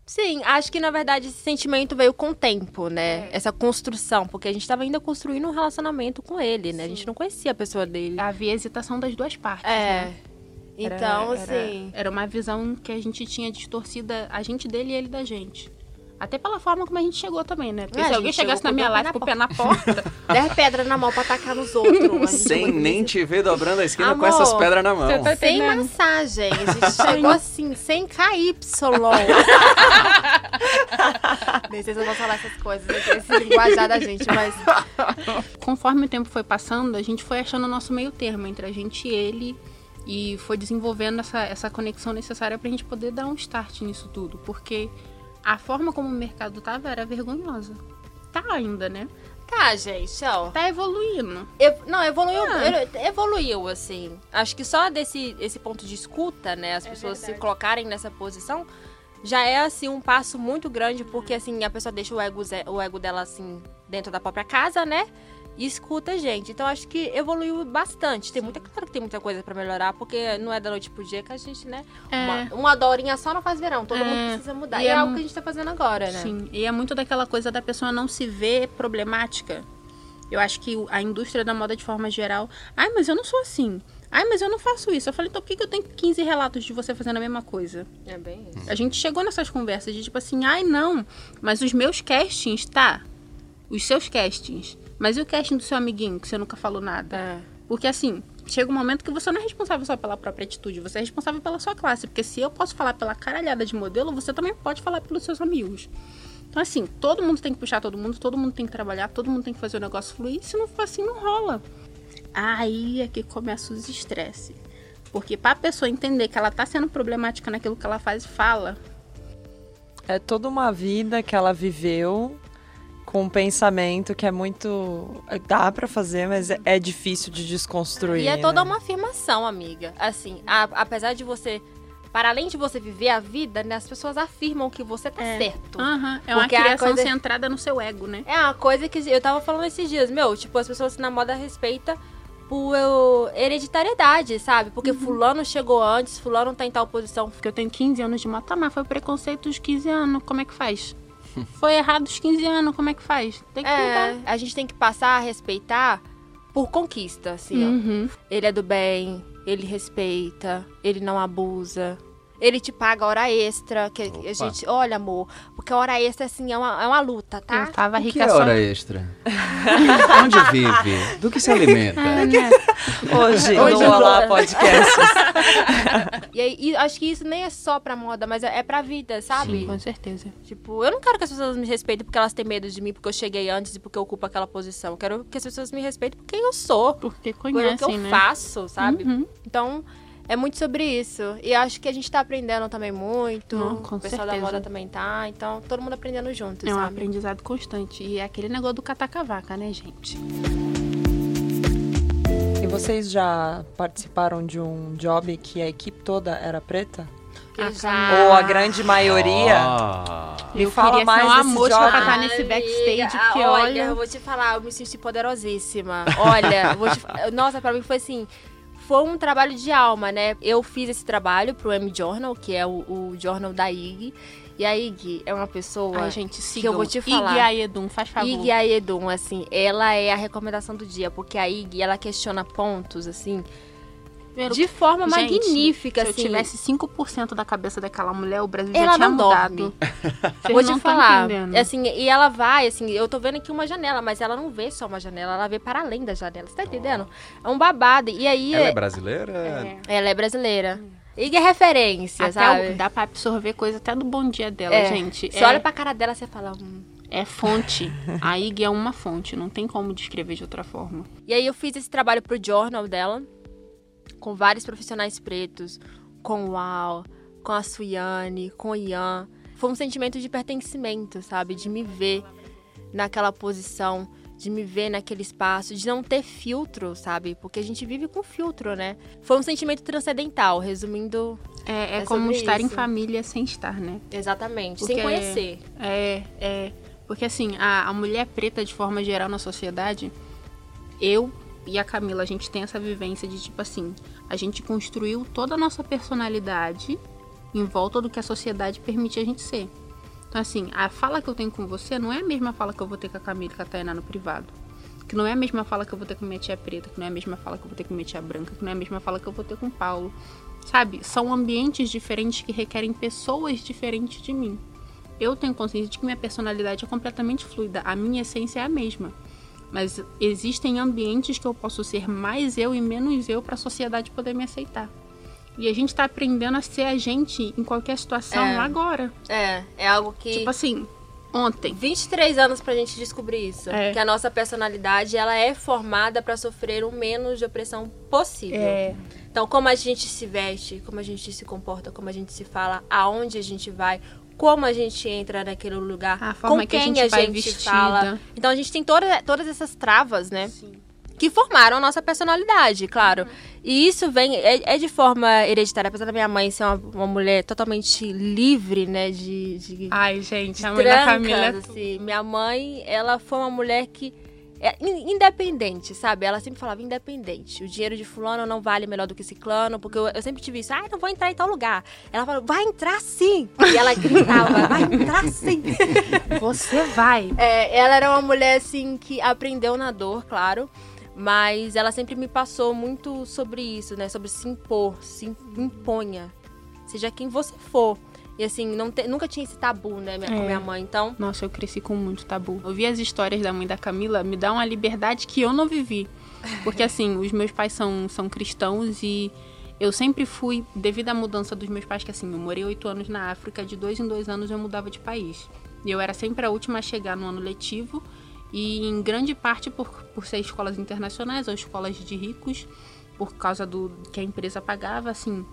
Sim, acho que na verdade esse sentimento veio com o tempo, né? Essa construção, porque a gente tava ainda construindo um relacionamento com ele, né? A gente não conhecia a pessoa dele. Havia hesitação das duas partes. É. né? Era- Então, era- assim. Era uma visão que a gente tinha distorcida, a gente dele e ele da gente. Até pela forma como a gente chegou também, né? Porque É, se alguém chegasse na minha com live com o pé na porta, Der pedra na mão pra atacar nos outros. Sem nem te ver dobrando a esquina com Amor, essas pedras na mão. tá Sem massagem. A gente chegou assim, sem KY. Nem sei se eu vou falar essas coisas, né? esse linguajar da gente, mas. conforme o tempo foi passando, a gente foi achando o nosso meio termo entre a gente e ele e foi desenvolvendo essa, essa conexão necessária pra gente poder dar um start nisso tudo. Porque a forma como o mercado tava era vergonhosa. Tá ainda, né? Tá, gente, ó. Tá evoluindo. Ev- não, evoluiu, Ah. evoluiu, assim. Acho que só desse esse ponto de escuta, né? As É pessoas se verdade. colocarem nessa posição, já é, assim, um passo muito grande, porque, assim, a pessoa deixa o ego, o ego dela, assim, dentro da própria casa, né? E escuta a gente. Então, acho que evoluiu bastante. Tem muita, claro que tem muita coisa pra melhorar, porque não é da noite pro dia que a gente, né? É. Uma, uma dorinha só não faz verão. Todo É. mundo precisa mudar. E E, é, é algo que a gente tá fazendo agora, né? Sim, e é muito daquela coisa da pessoa não se ver problemática. Eu acho que a indústria da moda de forma geral. Ai, mas eu não sou assim. Ai, mas eu não faço isso. Eu falei, então por que, que eu tenho 15 relatos de você fazendo a mesma coisa? É bem isso. A gente chegou nessas conversas de tipo assim, ai não, mas os meus castings, tá? Os seus castings. Mas e o casting do seu amiguinho, que você nunca falou nada? É. Porque assim, chega um momento que você não é responsável só pela própria atitude, você é responsável pela sua classe. Porque se eu posso falar pela caralhada de modelo, você também pode falar pelos seus amigos. Então, assim, todo mundo tem que puxar todo mundo, todo mundo tem que trabalhar, todo mundo tem que fazer o negócio fluir. Se não for assim, não rola. Aí é que começa os estresse. Porque pra pessoa entender que ela tá sendo problemática naquilo que ela faz e fala, É toda uma vida que ela viveu com um pensamento que é muito. dá pra fazer, mas é, é difícil de desconstruir. E é toda né? uma afirmação, amiga. Assim, a- apesar de você. Para além de você viver a vida, né, as pessoas afirmam que você tá É. certo. Aham, é uma Porque a criação coisa- centrada no seu ego, né? É uma coisa que eu tava falando esses dias, meu, tipo, as pessoas na moda respeita por eu- hereditariedade, sabe? Porque Uhum. fulano chegou antes, fulano tá em tal posição. Porque eu tenho 15 anos de mas foi preconceito dos 15 anos, como é que faz? Foi errado dos 15 anos, como é que faz? Tem que É, mudar. a gente tem que passar a respeitar por conquista, assim, ó. Uhum. Ele é do bem, ele respeita, ele não abusa. Ele te paga hora extra, que Opa. a gente, olha, amor, a hora extra, assim, é uma, é uma luta, tá? Eu tava O que rica é só... hora extra? Onde vive? Do que se alimenta? É, né? Hoje, Hoje no Olá Podcast. E, aí, e acho que isso nem é só pra moda, mas é, é pra vida, sabe? Sim, com certeza. Tipo, eu não quero que as pessoas me respeitem porque elas têm medo de mim, porque eu cheguei antes e porque eu ocupo aquela posição. Eu quero que as pessoas me respeitem por quem eu sou, Porque por o que conhecem, eu né? faço, sabe? Uhum. Então, é muito sobre isso. E acho que a gente tá aprendendo também muito. Não, com o pessoal da certeza. moda também tá. Então, todo mundo aprendendo junto, É um sabe? aprendizado constante. E é aquele negócio do catacavaca, né, gente? E vocês já participaram de um job que a equipe toda era preta? Eu Ah, já- Ou a grande maioria? Ah. Me eu fala mais ser uma job. pra estar nesse backstage, Amiga, porque olha, olha... eu vou te falar, eu me senti poderosíssima. Olha, te nossa, pra mim foi assim, foi um trabalho de alma, né? Eu fiz esse trabalho pro M Journal, que é o, o jornal da IG. E a IG é uma pessoa Ai, gente, que eu vou te falar. Ig Aedum, faz favor. Ig Aedum, assim, ela é a recomendação do dia, porque a Ig, ela questiona pontos, assim, Primeiro, de forma gente, magnífica, se assim. eu tivesse 5% da cabeça daquela mulher, o Brasil Ela já tinha não mudado. Vou te falar, entendendo. assim, e ela vai, assim, eu tô vendo aqui uma janela, mas ela não vê só uma janela, ela vê para além da janela, você tá entendendo? É um babado, e aí... Ela é brasileira? É. Ela é brasileira. Ig é referência, Até sabe? o- dá pra absorver coisa até do bom dia dela, É. gente. Você é, olha pra cara dela e você fala... Hum. é fonte. A IG é uma fonte, não tem como descrever de outra forma. E aí eu fiz esse trabalho pro jornal dela, com vários profissionais pretos, com o Al, com a Suiane, com o Ian. Foi um sentimento de pertencimento, sabe? De me ver naquela posição, de me ver naquele espaço, de não ter filtro, sabe? Porque a gente vive com filtro, né? Foi um sentimento transcendental, resumindo É, é É como estar em isso. família sem estar, né? exatamente, Porque- sem conhecer. É, é. Porque assim, a, a mulher preta, de forma geral, na sociedade, eu e a Camila, a gente tem essa vivência de tipo assim, a gente construiu toda a nossa personalidade em volta do que a sociedade permite a gente ser. Então, assim, a fala que eu tenho com você não é a mesma fala que eu vou ter com a Camila e com a Tainá no privado. Que não é a mesma fala que eu vou ter com minha tia preta, que não é a mesma fala que eu vou ter com minha tia branca, que não é a mesma fala que eu vou ter com o Paulo. Sabe? São ambientes diferentes que requerem pessoas diferentes de mim. Eu tenho consciência de que minha personalidade é completamente fluida. A minha essência é a mesma. Mas existem ambientes que eu posso ser mais eu e menos eu para a sociedade poder me aceitar. E a gente tá aprendendo a ser a gente em qualquer situação É. agora. É, é algo que... Tipo assim, ontem. 23 anos pra gente descobrir isso. É. Que a nossa personalidade, ela é formada pra sofrer o menos de opressão possível. É, Então, como a gente se veste, como a gente se comporta, como a gente se fala, aonde a gente vai, como a gente entra naquele lugar, A forma com que a quem gente vai gente fala. Então a gente tem toda, todas essas travas, né? Que formaram a nossa personalidade, claro. E isso vem, é, é de forma hereditária, apesar da minha mãe ser uma, uma mulher totalmente livre, né? De, de Ai, gente, a mãe da Camila é trancas, assim. Minha mãe, ela foi uma mulher que é in- independente, sabe? Ela sempre falava independente. O dinheiro de fulano não vale melhor do que ciclano, porque eu, eu sempre tive isso. Ah, não vou entrar em tal lugar. Ela falou, vai entrar sim. E ela gritava, vai entrar sim. Você vai. É, ela era uma mulher, assim, que aprendeu na dor, claro. Mas ela sempre me passou muito sobre isso, né? Sobre se impor, se imponha. Seja quem você for. E assim, não te- nunca tinha esse tabu, né, minha, com É. minha mãe. Então, Nossa, eu cresci com muito tabu. Ouvir as histórias da mãe da Camila me dá uma liberdade que eu não vivi. Porque, assim, os meus pais são, são cristãos e eu sempre fui, devido à mudança dos meus pais, que assim, eu morei oito anos na África, de dois em dois anos eu mudava de país. E eu era sempre a última a chegar no ano letivo e, em grande parte, por, por ser escolas internacionais ou escolas de ricos, por causa do que a empresa pagava, assim,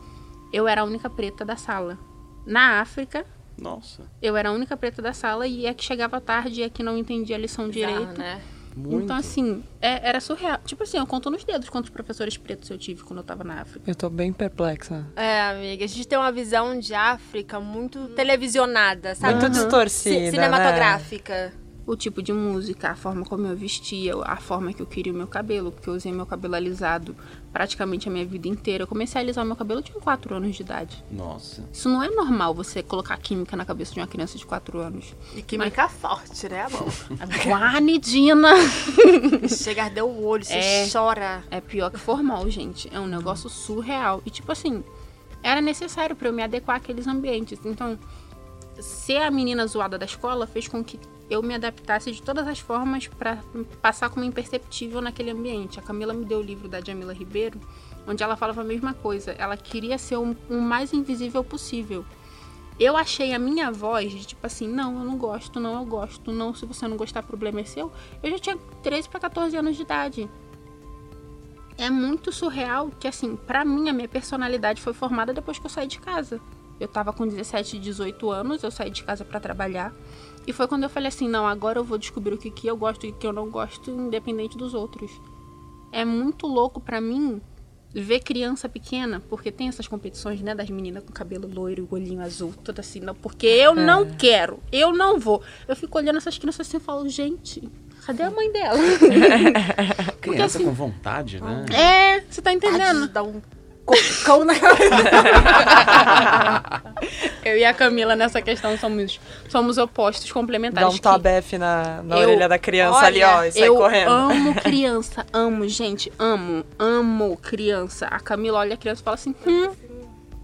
eu era a única preta da sala. Na África, Nossa, eu era a única preta da sala e é que chegava tarde e é que não entendia a lição direito. bizarro, né? muito. Então, assim, é- era surreal. Tipo assim, eu conto nos dedos quantos professores pretos eu tive quando eu tava na África. Eu tô bem perplexa. É, amiga, a gente tem uma visão de África muito televisionada, sabe? Muito Ci- distorcida, cinematográfica. O tipo de música, a forma como eu vestia, a forma que eu queria o meu cabelo, porque eu usei meu cabelo alisado praticamente a minha vida inteira. Eu comecei a alisar meu cabelo, eu tinha 4 anos de idade. Nossa. Isso não é normal você colocar química na cabeça de uma criança de 4 anos. E química forte, né, amor? Guanidina! Chega a arder o olho, você É. chora. É pior que formal, gente. É um negócio surreal. E, tipo assim, era necessário pra eu me adequar àqueles ambientes. Então, ser a menina zoada da escola fez com que eu me adaptasse de todas as formas pra passar como imperceptível naquele ambiente. A Camila me deu o livro da Jamila Ribeiro, onde ela falava a mesma coisa. Ela queria ser o, o mais invisível possível. Eu achei a minha voz de tipo assim, não, eu não gosto, não, eu gosto, não, se você não gostar, problema é seu. Eu já tinha 13 para 14 anos de idade é muito surreal que, assim, pra mim, a minha personalidade foi formada depois que eu saí de casa. Eu tava com 17, 18 anos, eu saí de casa pra trabalhar. E foi quando eu falei assim: não, agora eu vou descobrir o que, que eu gosto e o que eu não gosto, independente dos outros. É muito louco pra mim ver criança pequena, porque tem essas competições, né, das meninas com cabelo loiro, olhinho azul, tudo assim, não, porque eu não quero, eu não vou. Eu fico olhando essas crianças assim e falo, gente, cadê a mãe dela? Criança assim- com vontade, né? é, você tá entendendo? Entendendo? Dá um cocão na Eu e a Camila nessa questão somos, somos opostos Dá complementares. um que tabefe na, na eu- orelha da criança olha, ali, ó, e sai eu correndo. amo criança, amo, gente, amo, amo criança. A Camila olha a criança e fala assim, hum,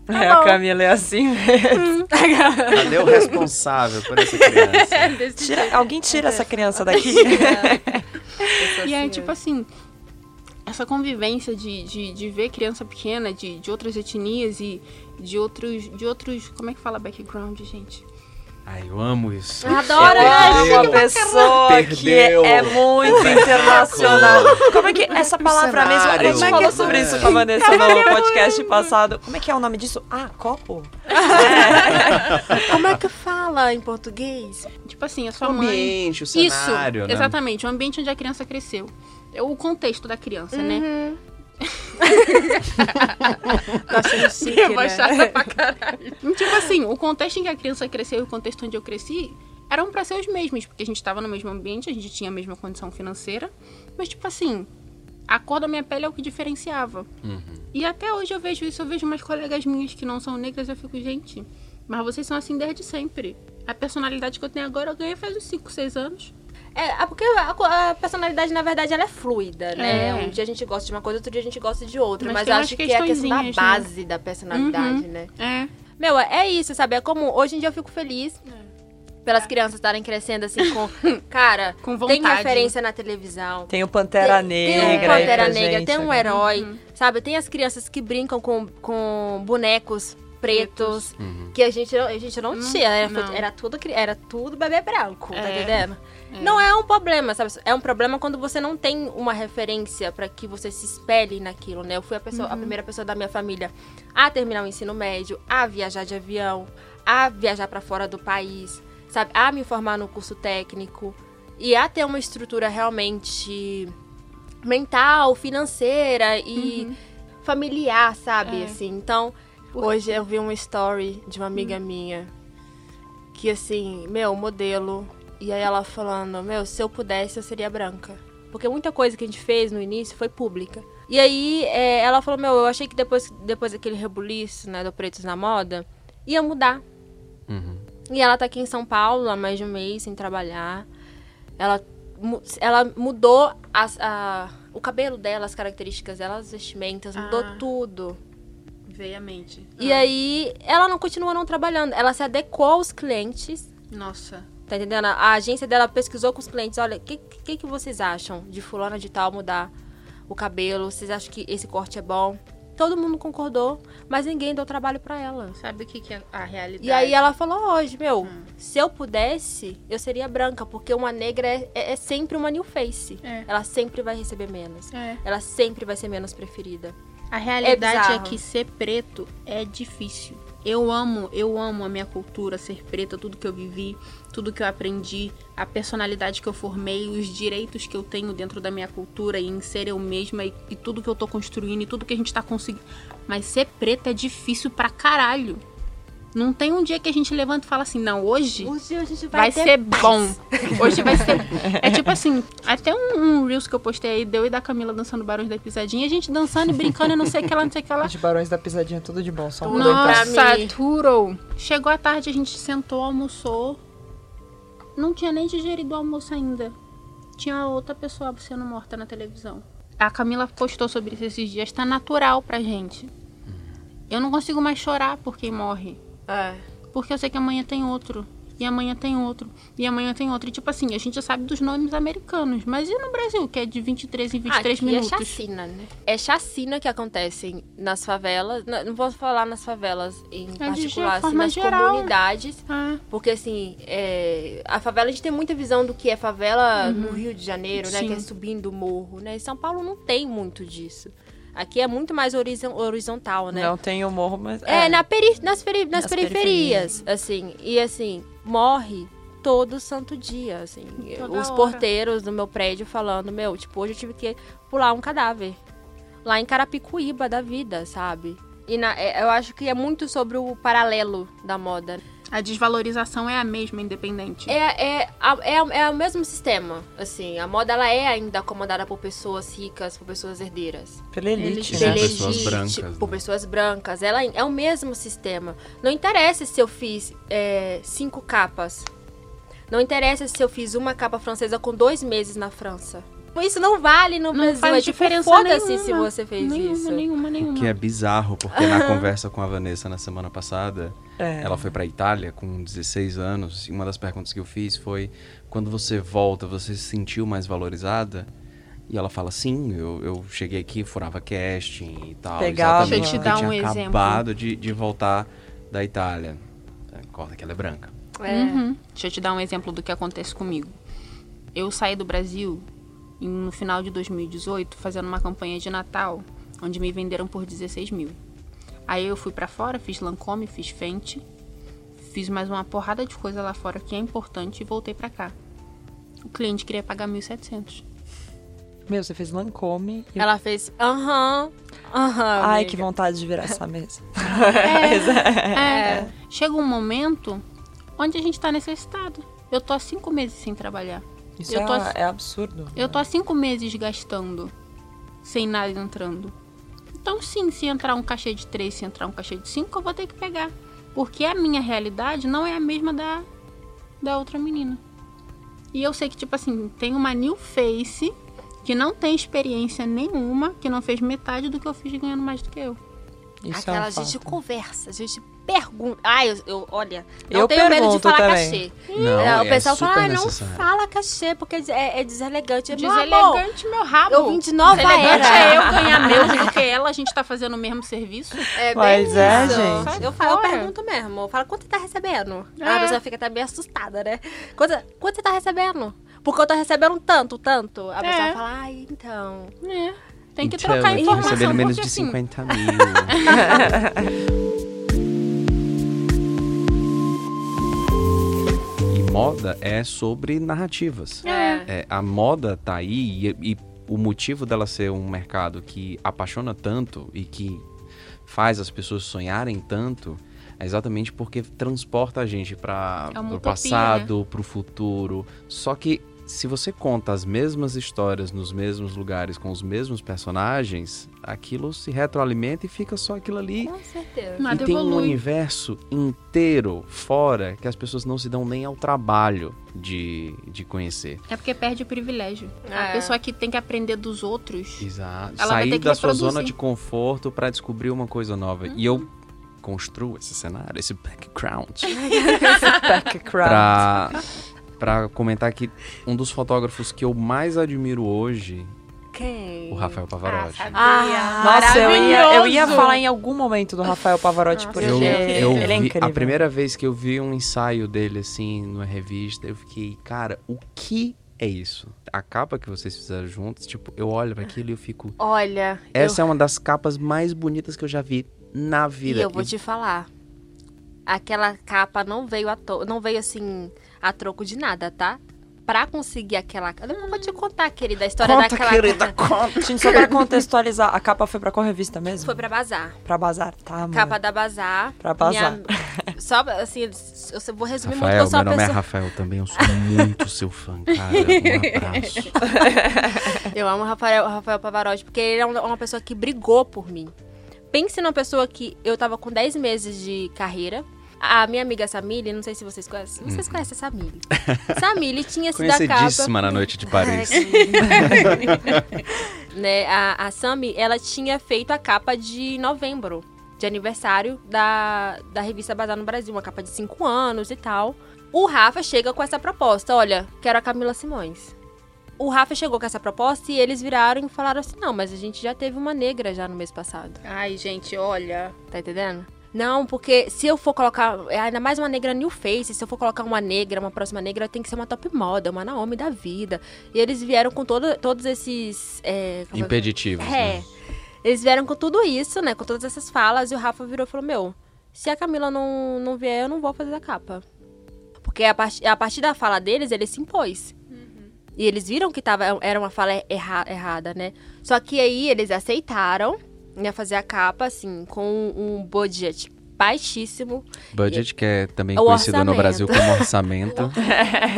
É, a Camila é assim mesmo. Cadê o responsável por essa criança? Tira- alguém tira essa criança daqui. E é tipo assim, essa convivência de, de, de ver criança pequena de, de outras etnias e de outros, de outros, como é que fala background, gente? Ai, eu amo isso. Adoro, Eu amo Perdeu. uma pessoa que Perdeu. é muito internacional. Como é que essa palavra mesmo? A gente falou sobre isso com a Vanessa no podcast passado. Como é que é o nome disso? Ah, copo? Como é que fala em português? Tipo assim, a O sua mãe... ambiente, o cenário, Isso, né? exatamente, o ambiente onde a criança cresceu. É O contexto da criança, né? Tá achando chique, Eu vou né? chata pra caralho. tipo assim, o contexto em que a criança cresceu e o contexto onde eu cresci eram pra ser os mesmos, porque a gente tava no mesmo ambiente, a gente tinha a mesma condição financeira, mas tipo assim, a cor da minha pele é o que diferenciava. E até hoje eu vejo isso, eu vejo umas colegas minhas que não são negras, eu fico, gente, mas vocês são assim desde sempre. A personalidade que eu tenho agora eu ganhei faz uns 5, 6 anos. É, é porque a, a personalidade, na verdade, ela é fluida, né? É. Um dia a gente gosta de uma coisa, outro dia a gente gosta de outra. Mas Mas, acho que é a questão da né? base da personalidade, né? É. Meu, é isso, sabe? É como hoje em dia eu fico feliz pelas crianças estarem crescendo assim com. Cara, Com tem vontade. referência na televisão. Tem o Pantera tem, Negra. Tem um aí pra Pantera Negra, gente tem um agora. herói, Uhum. sabe? Tem as crianças que brincam com, com bonecos pretos, Uhum. que a gente, não- a gente não tinha. Era, não. era, tudo, era tudo bebê branco, tá É. entendendo? Não é um problema, sabe? É um problema quando você não tem uma referência pra que você se espelhe naquilo, né? Eu fui a, pessoa, Uhum. a primeira pessoa da minha família a terminar o ensino médio, a viajar de avião, a viajar para fora do país, sabe? A me formar no curso técnico e a ter uma estrutura realmente mental, financeira e uhum. familiar, sabe? É. Assim, então, hoje eu vi uma story de uma amiga uhum. minha que assim, meu, modelo, e aí ela falando, meu, se eu pudesse eu seria branca. Porque muita coisa que a gente fez no início foi pública. E aí é, ela falou, meu, eu achei que depois, depois daquele rebuliço, né, do Pretos na Moda, ia mudar. Uhum. E ela tá aqui em São Paulo há mais de um mês sem trabalhar. Ela, ela mudou as, a, o cabelo dela, as características dela, as vestimentas, ah, mudou tudo. E ah. aí ela não continua não trabalhando. Ela se adequou aos clientes. Nossa. Tá entendendo? A agência dela pesquisou com os clientes, olha, o que, que, que vocês acham de fulana de tal mudar o cabelo? Vocês acham que esse corte é bom? Todo mundo concordou, mas ninguém deu trabalho para ela. Sabe o que, que é a realidade? E aí ela falou hoje, meu, hum. se eu pudesse, eu seria branca, porque uma negra é, é, é sempre uma new face. É. Ela sempre vai receber menos. É. Ela sempre vai ser menos preferida. A realidade é, é que ser preto é difícil. Eu amo, eu amo a minha cultura, ser preta, tudo que eu vivi, tudo que eu aprendi, a personalidade que eu formei, os direitos que eu tenho dentro da minha cultura e em ser eu mesma e, e tudo que eu tô construindo e tudo que a gente tá conseguindo. Mas ser preta é difícil pra caralho. Não tem um dia que a gente levanta e fala assim, não, hoje, hoje a gente vai, vai ser paz. bom. Hoje vai ser. É tipo assim, até um, um, Reels que eu postei aí, deu e da Camila dançando Barões da Pisadinha, a gente dançando e brincando e não sei o que lá, não sei o que lá. De Barões da Pisadinha, tudo de bom, só um Nossa, Turo. Chegou a tarde, a gente sentou, almoçou. Não tinha nem digerido o almoço ainda. Tinha outra pessoa sendo morta na televisão. A Camila postou sobre isso esses dias, tá natural pra gente. Eu não consigo mais chorar por quem morre. É. Porque eu sei que amanhã tem outro. E amanhã tem outro. E amanhã tem outro. E tipo assim, a gente já sabe dos nomes americanos. Mas e no Brasil, que é de 23 em 23 Aqui minutos? É chacina, né? É chacina que acontece nas favelas. Não vou falar nas favelas em é particular, assim, nas geral. comunidades. É. Porque assim, é, a favela a gente tem muita visão do que é favela uhum. no Rio de Janeiro, né? Sim. Que é subindo o morro, né? Em São Paulo não tem muito disso. Aqui é muito mais horizontal, né? Não tem o morro, mas. É, é na peri nas, peri nas, nas periferias, periferias, assim. E assim, morre todo santo dia, assim. Toda Os hora. porteiros do meu prédio falando, meu, tipo, hoje eu tive que pular um cadáver. Lá em Carapicuíba da vida, sabe? E na, é, eu acho que é muito sobre o paralelo da moda. A desvalorização é a mesma, independente. É, é, é, é o mesmo sistema, assim. A moda, ela é ainda acomodada por pessoas ricas, por pessoas herdeiras. Pela elite, né? Pela elite, pessoas brancas. Por né? pessoas brancas. Ela é o mesmo sistema. Não interessa se eu fiz é, cinco capas. Não interessa se eu fiz uma capa francesa com dois meses na França. Isso não vale no não Brasil. Faz é tipo, diferença foda-se se você fez nenhuma, isso. Nenhuma, nenhuma, O que é bizarro, porque na conversa com a Vanessa na semana passada, é. ela foi pra Itália com 16 anos, e uma das perguntas que eu fiz foi: quando você volta, você se sentiu mais valorizada? E ela fala, sim, eu, eu cheguei aqui, furava casting e tal. Pegava. Deixa eu te dar um exemplo. acabado de, de voltar da Itália. Corta que ela é branca. É. Uhum. Deixa eu te dar um exemplo do que acontece comigo. Eu saí do Brasil no final de 2018 fazendo uma campanha de Natal, onde me venderam por 16 mil. Aí eu fui para fora, fiz Lancome, fiz Fenty, fiz mais uma porrada de coisa lá fora que é importante e voltei para cá. O cliente queria pagar 1.700. Meu, você fez Lancome. E... Ela fez, aham, uh aham. -huh, Ai, que vontade de virar essa mesa. é, é. é. Chega um momento onde a gente tá necessitado. Eu tô há cinco meses sem trabalhar. Isso eu tô, é, é absurdo. Eu tô há cinco meses gastando sem nada entrando. Então, sim, se entrar um cachê de três, se entrar um cachê de cinco, eu vou ter que pegar. Porque a minha realidade não é a mesma da, da outra menina. E eu sei que, tipo assim, tem uma new face que não tem experiência nenhuma, que não fez metade do que eu fiz ganhando mais do que eu. Isso Aquela é um gente conversa, a gente pergunta. Ai, eu, eu olha, eu tenho medo de falar também. cachê. Não, é, o pessoal fala, ah, não fala cachê, porque é, é deselegante. Deselegante, meu, rabo. Eu vim de nova deselegante era. é eu ganhar menos do que ela, a gente tá fazendo o mesmo serviço. É pois é, gente. Eu, falo, eu pergunto mesmo. Eu falo, quanto você tá recebendo? É. A pessoa fica até bem assustada, né? Quanto, quanto você tá recebendo? Porque eu tô recebendo tanto, tanto. A pessoa é. fala, ai, então... É. Tem que então, trocar informação. Recebendo menos de assim... 50 mil. moda é sobre narrativas. É. É, a moda tá aí e, e o motivo dela ser um mercado que apaixona tanto e que faz as pessoas sonharem tanto é exatamente porque transporta a gente para É o passado, para o futuro. Só que se você conta as mesmas histórias nos mesmos lugares com os mesmos personagens, aquilo se retroalimenta e fica só aquilo ali. Com certeza. Nada e tem um evolui. universo inteiro fora que as pessoas não se dão nem ao trabalho de, de conhecer. É porque perde o privilégio. A É. pessoa que tem que aprender dos outros. Exato. Sair da sua zona de conforto para descobrir uma coisa nova. E eu construo esse cenário, esse background, Background. pra, pra comentar que um dos fotógrafos que eu mais admiro hoje, Quem? o Rafael Pavarotti. sabia. Ah, Nossa, eu ia, eu ia falar em algum momento do Rafael Pavarotti, Nossa, porque eu, eu ele é incrível. a primeira vez que eu vi um ensaio dele assim numa revista, eu fiquei, cara, o que é isso? A capa que vocês fizeram juntos, tipo, eu olho para aquilo e eu fico, Olha, essa é uma das capas mais bonitas que eu já vi na eu, vida. e eu vou te falar. Aquela capa não veio a to... não veio assim a troco de nada, tá? Pra conseguir aquela. Eu não vou te contar, querida, a história Conta, daquela querida, conta. Gente, só pra contextualizar, a capa foi pra qual revista mesmo? Foi pra bazar. Pra Bazar, tá, mano. Capa da bazar. Pra bazar. Minha- Só assim, eu vou resumir muito, Rafael, eu sou meu nome é pessoa. Rafael também, eu sou muito seu fã, cara. Um abraço. Eu amo o Rafael, Rafael Pavarotti, porque ele é uma uma pessoa que brigou por mim. Pense numa pessoa que eu tava com 10 meses de carreira. A minha amiga Samile, não sei se vocês conhecem. Vocês conhecem a Samile. Samile tinha sido a capa. Conhecidíssima na noite de Paris. né, a, a Sami, ela tinha feito a capa de novembro, de aniversário da, da revista Bazar no Brasil, uma capa de 5 anos e tal. O Rafa chega com essa proposta, olha, quero a Camila Simões. O Rafa chegou com essa proposta e eles viraram e falaram assim, não, mas a gente já teve uma negra já no mês passado. Ai, gente, olha. Tá entendendo? Não, porque se eu for colocar, é ainda mais uma negra new face, se eu for colocar uma negra, uma próxima negra, tem que ser uma top moda, uma Naomi da vida. E eles vieram com todo, todos esses. É, é Impeditivos. é. né? Eles vieram com tudo isso, né? Com todas essas falas, e o Rafa virou e falou: Meu, se a Camila não, não vier, eu não vou fazer a capa. Porque a, part, a partir da fala deles, ele se impôs. E eles viram que tava, era uma fala erra- errada, né? Só que aí eles aceitaram né, fazer a capa, assim, com um budget baixíssimo. Budget, que é também O conhecido no orçamento. Brasil como orçamento.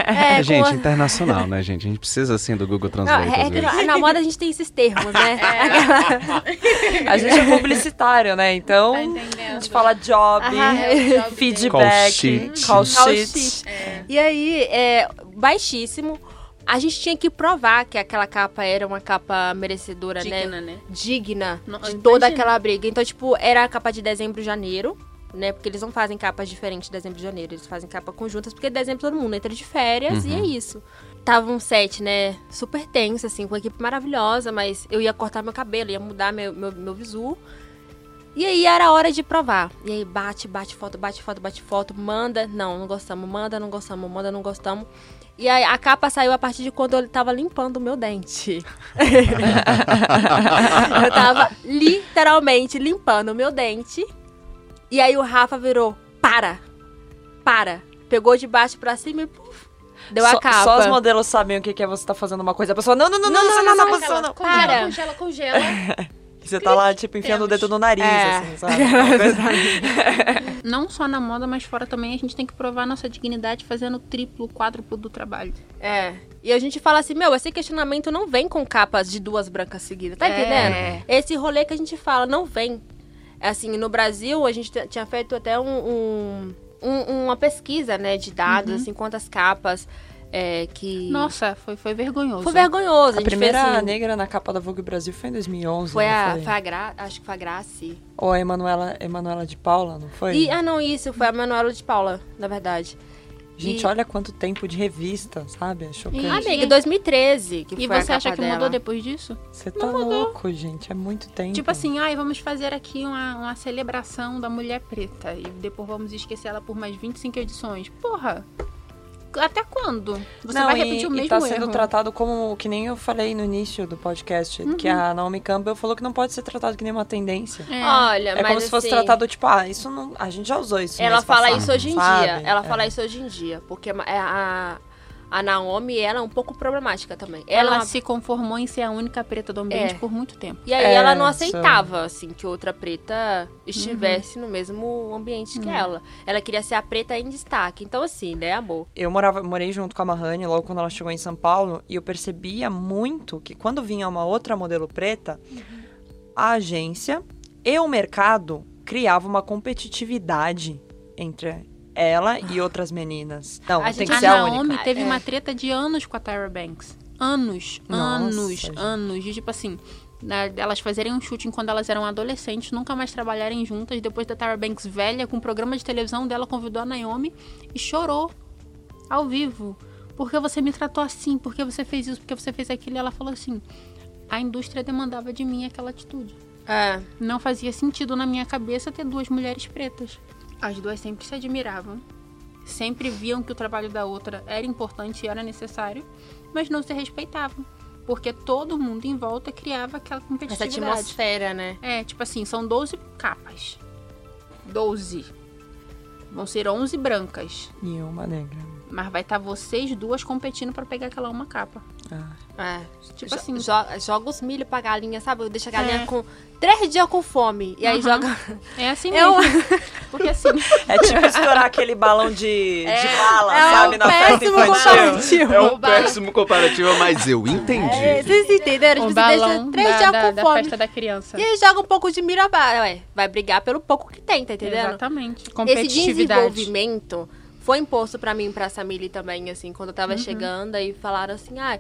É, com gente, a- internacional, né, gente? A gente precisa, assim, do Google Não, Translate, é que vezes. na, moda a gente tem esses termos, né? A gente é publicitário, né? Então, Tá a gente fala job, Ah, é feedback, Call sheet. call Call sheet. sheet. E aí, é, baixíssimo. A gente tinha que provar que aquela capa era uma capa merecedora, né? Digna, né? Digna Não, de imagina. toda aquela briga. Então, tipo, era a capa de dezembro e janeiro, né? Porque eles não fazem capas diferentes de dezembro e janeiro. Eles fazem capa conjuntas, porque dezembro todo mundo entra de férias e é isso. Tava um set, né? Super tenso, assim, com uma equipe maravilhosa, mas eu ia cortar meu cabelo, ia mudar meu, meu, meu visu. E aí era hora de provar. E aí bate, bate foto, bate foto, bate foto, manda. Não, não gostamos, manda, não gostamos, manda, não gostamos. E aí a capa saiu a partir de quando eu tava limpando o meu dente. eu tava literalmente limpando o meu dente. E aí o Rafa virou, para, para. Pegou de baixo pra cima e puf, deu só, a capa. Só os modelos sabem o que que é você tá fazendo uma coisa. A pessoa, não, não, não, não, não, não, não, não, não. Para. Congela, congela. E você tá lá, tipo, enfiando o dedo no nariz, É. assim, sabe? Não só na moda, mas fora também, a gente tem que provar nossa dignidade fazendo triplo, quádruplo do trabalho. É. E a gente fala assim, meu, esse questionamento não vem com capas de duas brancas seguidas, tá É. entendendo? Esse rolê que a gente fala não vem. Assim, no Brasil, a gente tinha feito até um, um- um- uma pesquisa, né, de dados, assim, quantas capas é, que... Nossa, foi, foi vergonhoso. Foi vergonhoso. A A, primeira fez, assim, negra na capa da Vogue Brasil foi em 2011, Foi não a, foi? foi a Gra... Acho que foi a Grace. Ou a Emanuela, Emanuela de Paula, não foi? E, ah, não, isso. Foi a Manuela de Paula, na verdade. Gente, e- olha quanto tempo de revista, sabe? É chocante. E- Amiga, 2013 que E foi a você acha que mudou dela. depois disso? Você tá louco, gente. É muito tempo. Tipo assim, ai, vamos fazer aqui uma, uma celebração da mulher preta. E depois vamos esquecer ela por mais 25 edições. Porra! Até quando? Você Não, vai e- repetir o mesmo e tá erro. sendo tratado como, que nem eu falei no início do podcast, que a Naomi Campbell falou que não pode ser tratado que nem uma tendência. É. Olha, É mas como se fosse assim, tratado, tipo, ah, isso não. A gente já usou isso. Ela fala passado, isso hoje em sabe? dia. Ela É. fala isso hoje em dia. Porque a, a, a Naomi, ela é um pouco problemática também. Ela Ela, se conformou em ser a única preta do ambiente É. por muito tempo. E aí É, ela não isso- aceitava, assim, que outra preta Uhum. estivesse no mesmo ambiente que ela. Ela queria ser a preta em destaque. Então, assim, né, amor? Eu morava, morei junto com a Mahane logo quando ela chegou em São Paulo e eu percebia muito que quando vinha uma outra modelo preta, a agência e o mercado criavam uma competitividade entre ela e outras meninas. Não, A tem gente- que A ser a Naomi única. teve É. uma treta de anos com a Tyra Banks. Anos, Nossa, anos, gente. anos. De tipo assim, né, elas fazerem um shooting quando elas eram adolescentes, nunca mais trabalharem juntas. Depois da Tyra Banks velha, com um programa de televisão dela, convidou a Naomi e chorou ao vivo. Porque você me tratou assim? Porque você fez isso? Porque você fez aquilo? E ela falou assim: a indústria demandava de mim aquela atitude. É. Não fazia sentido na minha cabeça ter duas mulheres pretas. As duas sempre se admiravam, sempre viam que o trabalho da outra era importante e era necessário, mas não se respeitavam. Porque todo mundo em volta criava aquela Essa competitividade. atmosfera, né? É, tipo assim, são 12 capas. 12. Vão ser 11 brancas. E uma negra. Mas vai estar vocês duas competindo pra pegar aquela uma capa. Ah. É. Tipo Jo- assim. jo- joga os milho pra galinha, sabe? Deixa a galinha É. com três dias com fome. E aí Uhum. joga. É assim Eu- mesmo. Porque assim. É tipo estourar aquele balão de, de bala, é sabe? um Na festa péssimo infantil. comparativo. É um péssimo comparativo, mas eu entendi. É, vocês entenderam? Tipo, você deixa balão três da, dias da, com da fome. festa da criança. E aí joga um pouco de milho a bala. Ué, vai brigar pelo pouco que tem, tá entendendo? Exatamente. Esse Competitividade. desenvolvimento foi imposto pra mim e pra Samile também, assim, quando eu Uhum. tava chegando, aí falaram assim, ah,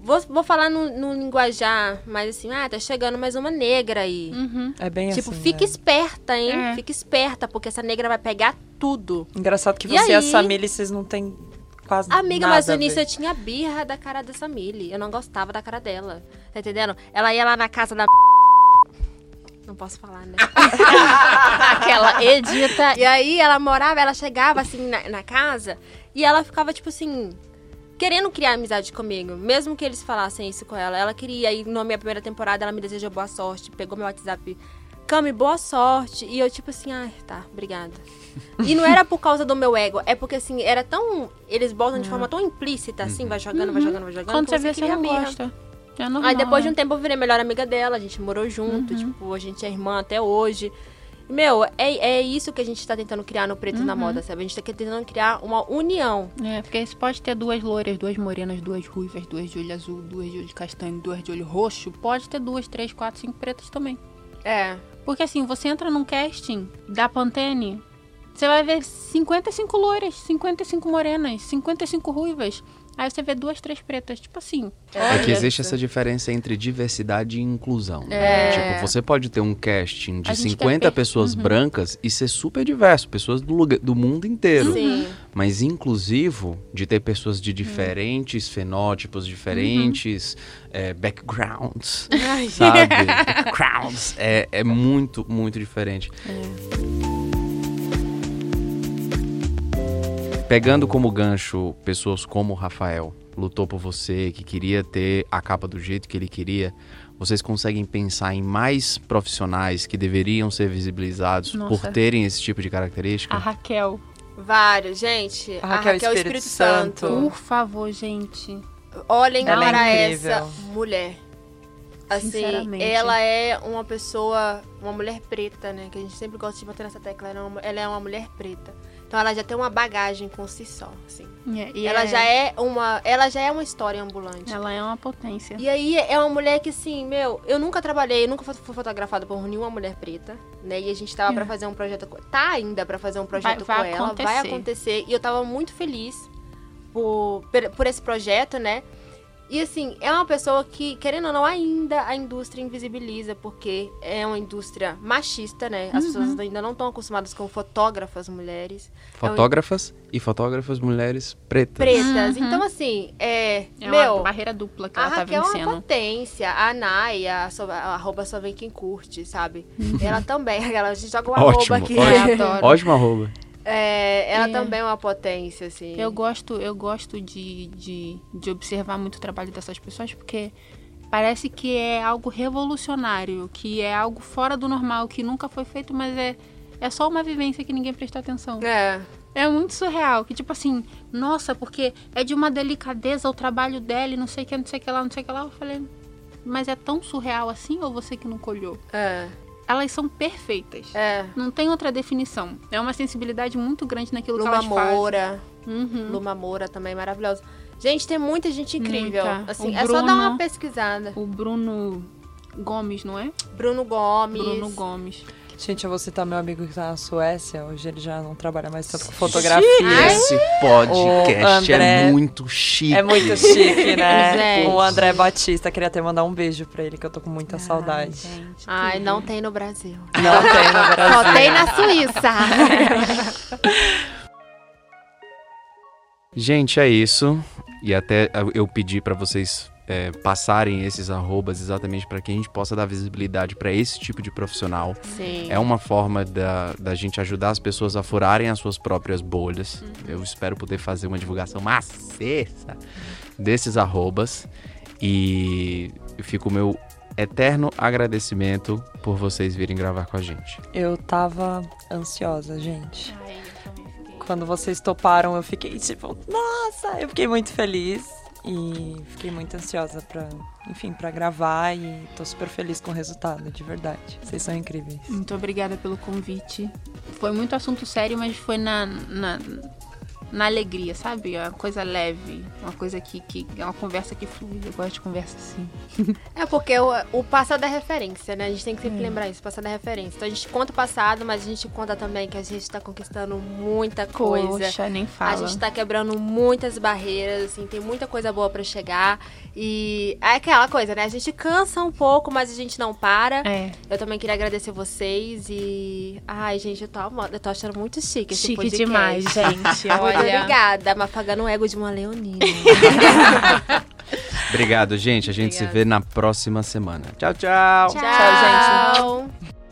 vou, vou falar no, no linguajar, mas assim, ah, tá chegando mais uma negra aí. Uhum. É bem Tipo, assim. fica né? esperta, hein? É. Fica esperta, porque essa negra vai pegar tudo. Engraçado que E você e a aí? Samile, vocês não têm quase Amiga, nada mas no início eu tinha birra da cara da Samile. Eu não gostava da cara dela. Tá entendendo? Ela ia lá na casa da. Não posso falar, né? Aquela edita. E aí ela morava, ela chegava assim na, na casa e ela ficava, tipo assim, querendo criar amizade comigo. Mesmo que eles falassem isso com ela. Ela queria. E na minha primeira temporada ela me desejou boa sorte. Pegou meu WhatsApp. Cami, boa sorte. E eu, tipo assim, ai, tá, obrigada. E não era por causa do meu ego, é porque assim, era tão. Eles botam de forma tão implícita, assim, vai jogando, vai jogando, vai jogando. Quando você vê, você não gosta. É normal. Aí depois de né? um tempo eu virei melhor amiga dela, a gente morou junto, Uhum. tipo, a gente é irmã até hoje. Meu, é, é isso que a gente tá tentando criar no Preto na Uhum. Moda, sabe? A gente tá tentando criar uma união. É, porque você pode ter duas loiras, duas morenas, duas ruivas, duas de olho azul, duas de olho castanho, duas de olho roxo. Pode ter duas, três, quatro, cinco pretas também. É. Porque assim, você entra num casting da Pantene, você vai ver 55 loiras, 55 morenas, 55 ruivas. Aí você vê duas, três pretas. Tipo assim. É que Olha existe essa diferença entre diversidade e inclusão. né? É. Tipo, você pode ter um casting de A gente 50 quer per- pessoas brancas e ser super diverso, pessoas do, lugar, do mundo inteiro. Sim. Mas inclusivo de ter pessoas de diferentes fenótipos, diferentes é, backgrounds, Ai. sabe? backgrounds. É, é muito, muito diferente. Pegando como gancho pessoas como o Rafael, lutou por você, que queria ter a capa do jeito que ele queria, vocês conseguem pensar em mais profissionais que deveriam ser visibilizados por Nossa. terem esse tipo de característica? A Raquel. Vários, gente. A Raquel Raquel Espírito Espírito Santo. Santo. Por favor, gente. Olhem Ela é para incrível. essa mulher. Assim, ela é uma pessoa, uma mulher preta, né? Que a gente sempre gosta de bater nessa tecla. Ela é uma, ela é uma mulher preta. Então ela já tem uma bagagem com si só, assim. É, e ela é- já é uma, ela já é uma história ambulante. Ela é uma potência. E aí é uma mulher que assim, meu, eu nunca trabalhei, eu nunca fui fotografada por nenhuma mulher preta, né? E a gente tava É. pra fazer um projeto, com- tá ainda pra fazer um projeto Vai- vai com ela, vai acontecer. acontecer. E eu tava muito feliz por, por esse projeto, né? E assim, é uma pessoa que, querendo ou não, ainda a indústria invisibiliza, porque é uma indústria machista, né? As Uhum. pessoas ainda não estão acostumadas com fotógrafas mulheres, Fotógrafas e fotógrafas mulheres pretas. pretas. Uhum. Então, assim, é. É meu, uma barreira dupla que a ela tá Raquel é uma vencendo. potência. A Naya, a, so- a arroba só vem quem curte, sabe? Uhum. Ela também. Ela, a gente joga o Ótimo, arroba aqui. ótimo. Adoro. Ótimo arroba. É, ela É. também é uma potência, assim. Eu gosto, eu gosto de, de, de observar muito o trabalho dessas pessoas porque parece que é algo revolucionário, que é algo fora do normal, que nunca foi feito, mas é, é só uma vivência que ninguém prestou atenção. É. É muito surreal, que tipo assim, nossa, porque é de uma delicadeza o trabalho dela não sei o que, não sei o que lá, não sei o que lá. Eu falei, mas é tão surreal assim ou você que não colhou? É. Elas são perfeitas. É. Não tem outra definição. É uma sensibilidade muito grande naquilo que Luma elas fazem. Moura. Uhum. Luma Moura também, maravilhosa. Gente, tem muita gente incrível. Muita. Assim, O é só dar Bruno- uma pesquisada. O Bruno Gomes, não é? Bruno Gomes. Bruno Gomes. Gente, eu vou citar meu amigo que tá na Suécia. Hoje ele já não trabalha mais tanto com fotografia. Esse podcast O André- é muito chique. É muito chique, né? Gente. O André Batista, queria até mandar um beijo pra ele, que eu tô com muita saudade. gente, Ai, não tem no Brasil. Não tem no Brasil. Só tem na Suíça. Gente, é isso. E até eu pedi pra vocês é, passarem esses arrobas exatamente para que a gente possa dar visibilidade para esse tipo de profissional. Sim. É uma forma da, da gente ajudar as pessoas a furarem as suas próprias bolhas. Eu espero poder fazer uma divulgação maciça desses arrobas. E fica o meu eterno agradecimento por vocês virem gravar com a gente. Eu tava ansiosa, gente. Ai, eu. Quando vocês toparam, eu fiquei tipo, nossa, eu fiquei muito feliz. E fiquei muito ansiosa pra, enfim, pra gravar e tô super feliz com o resultado, de verdade. Vocês são incríveis. Muito obrigada pelo convite. Foi muito assunto sério, mas foi na, na, na alegria, sabe? É uma coisa leve, uma coisa que, que é uma conversa que flui. Eu gosto de conversa assim. É porque o, o passado é referência, né? A gente tem que sempre lembrar isso, o passado é referência. Então a gente conta o passado, mas a gente conta também que a gente tá conquistando muita coisa. Poxa, nem A fala. gente tá quebrando muitas barreiras, assim, tem muita coisa boa pra chegar. E é aquela coisa, né? A gente cansa um pouco, mas a gente não para. É, Eu também queria agradecer vocês e. Ai, gente, eu tô, amando, eu tô achando muito chique esse chique podcast. demais, gente. Muito Olha, obrigada, mafagando o ego de uma leonina. Obrigado, gente. A gente se vê na próxima semana. Tchau, tchau. Tchau, gente. gente.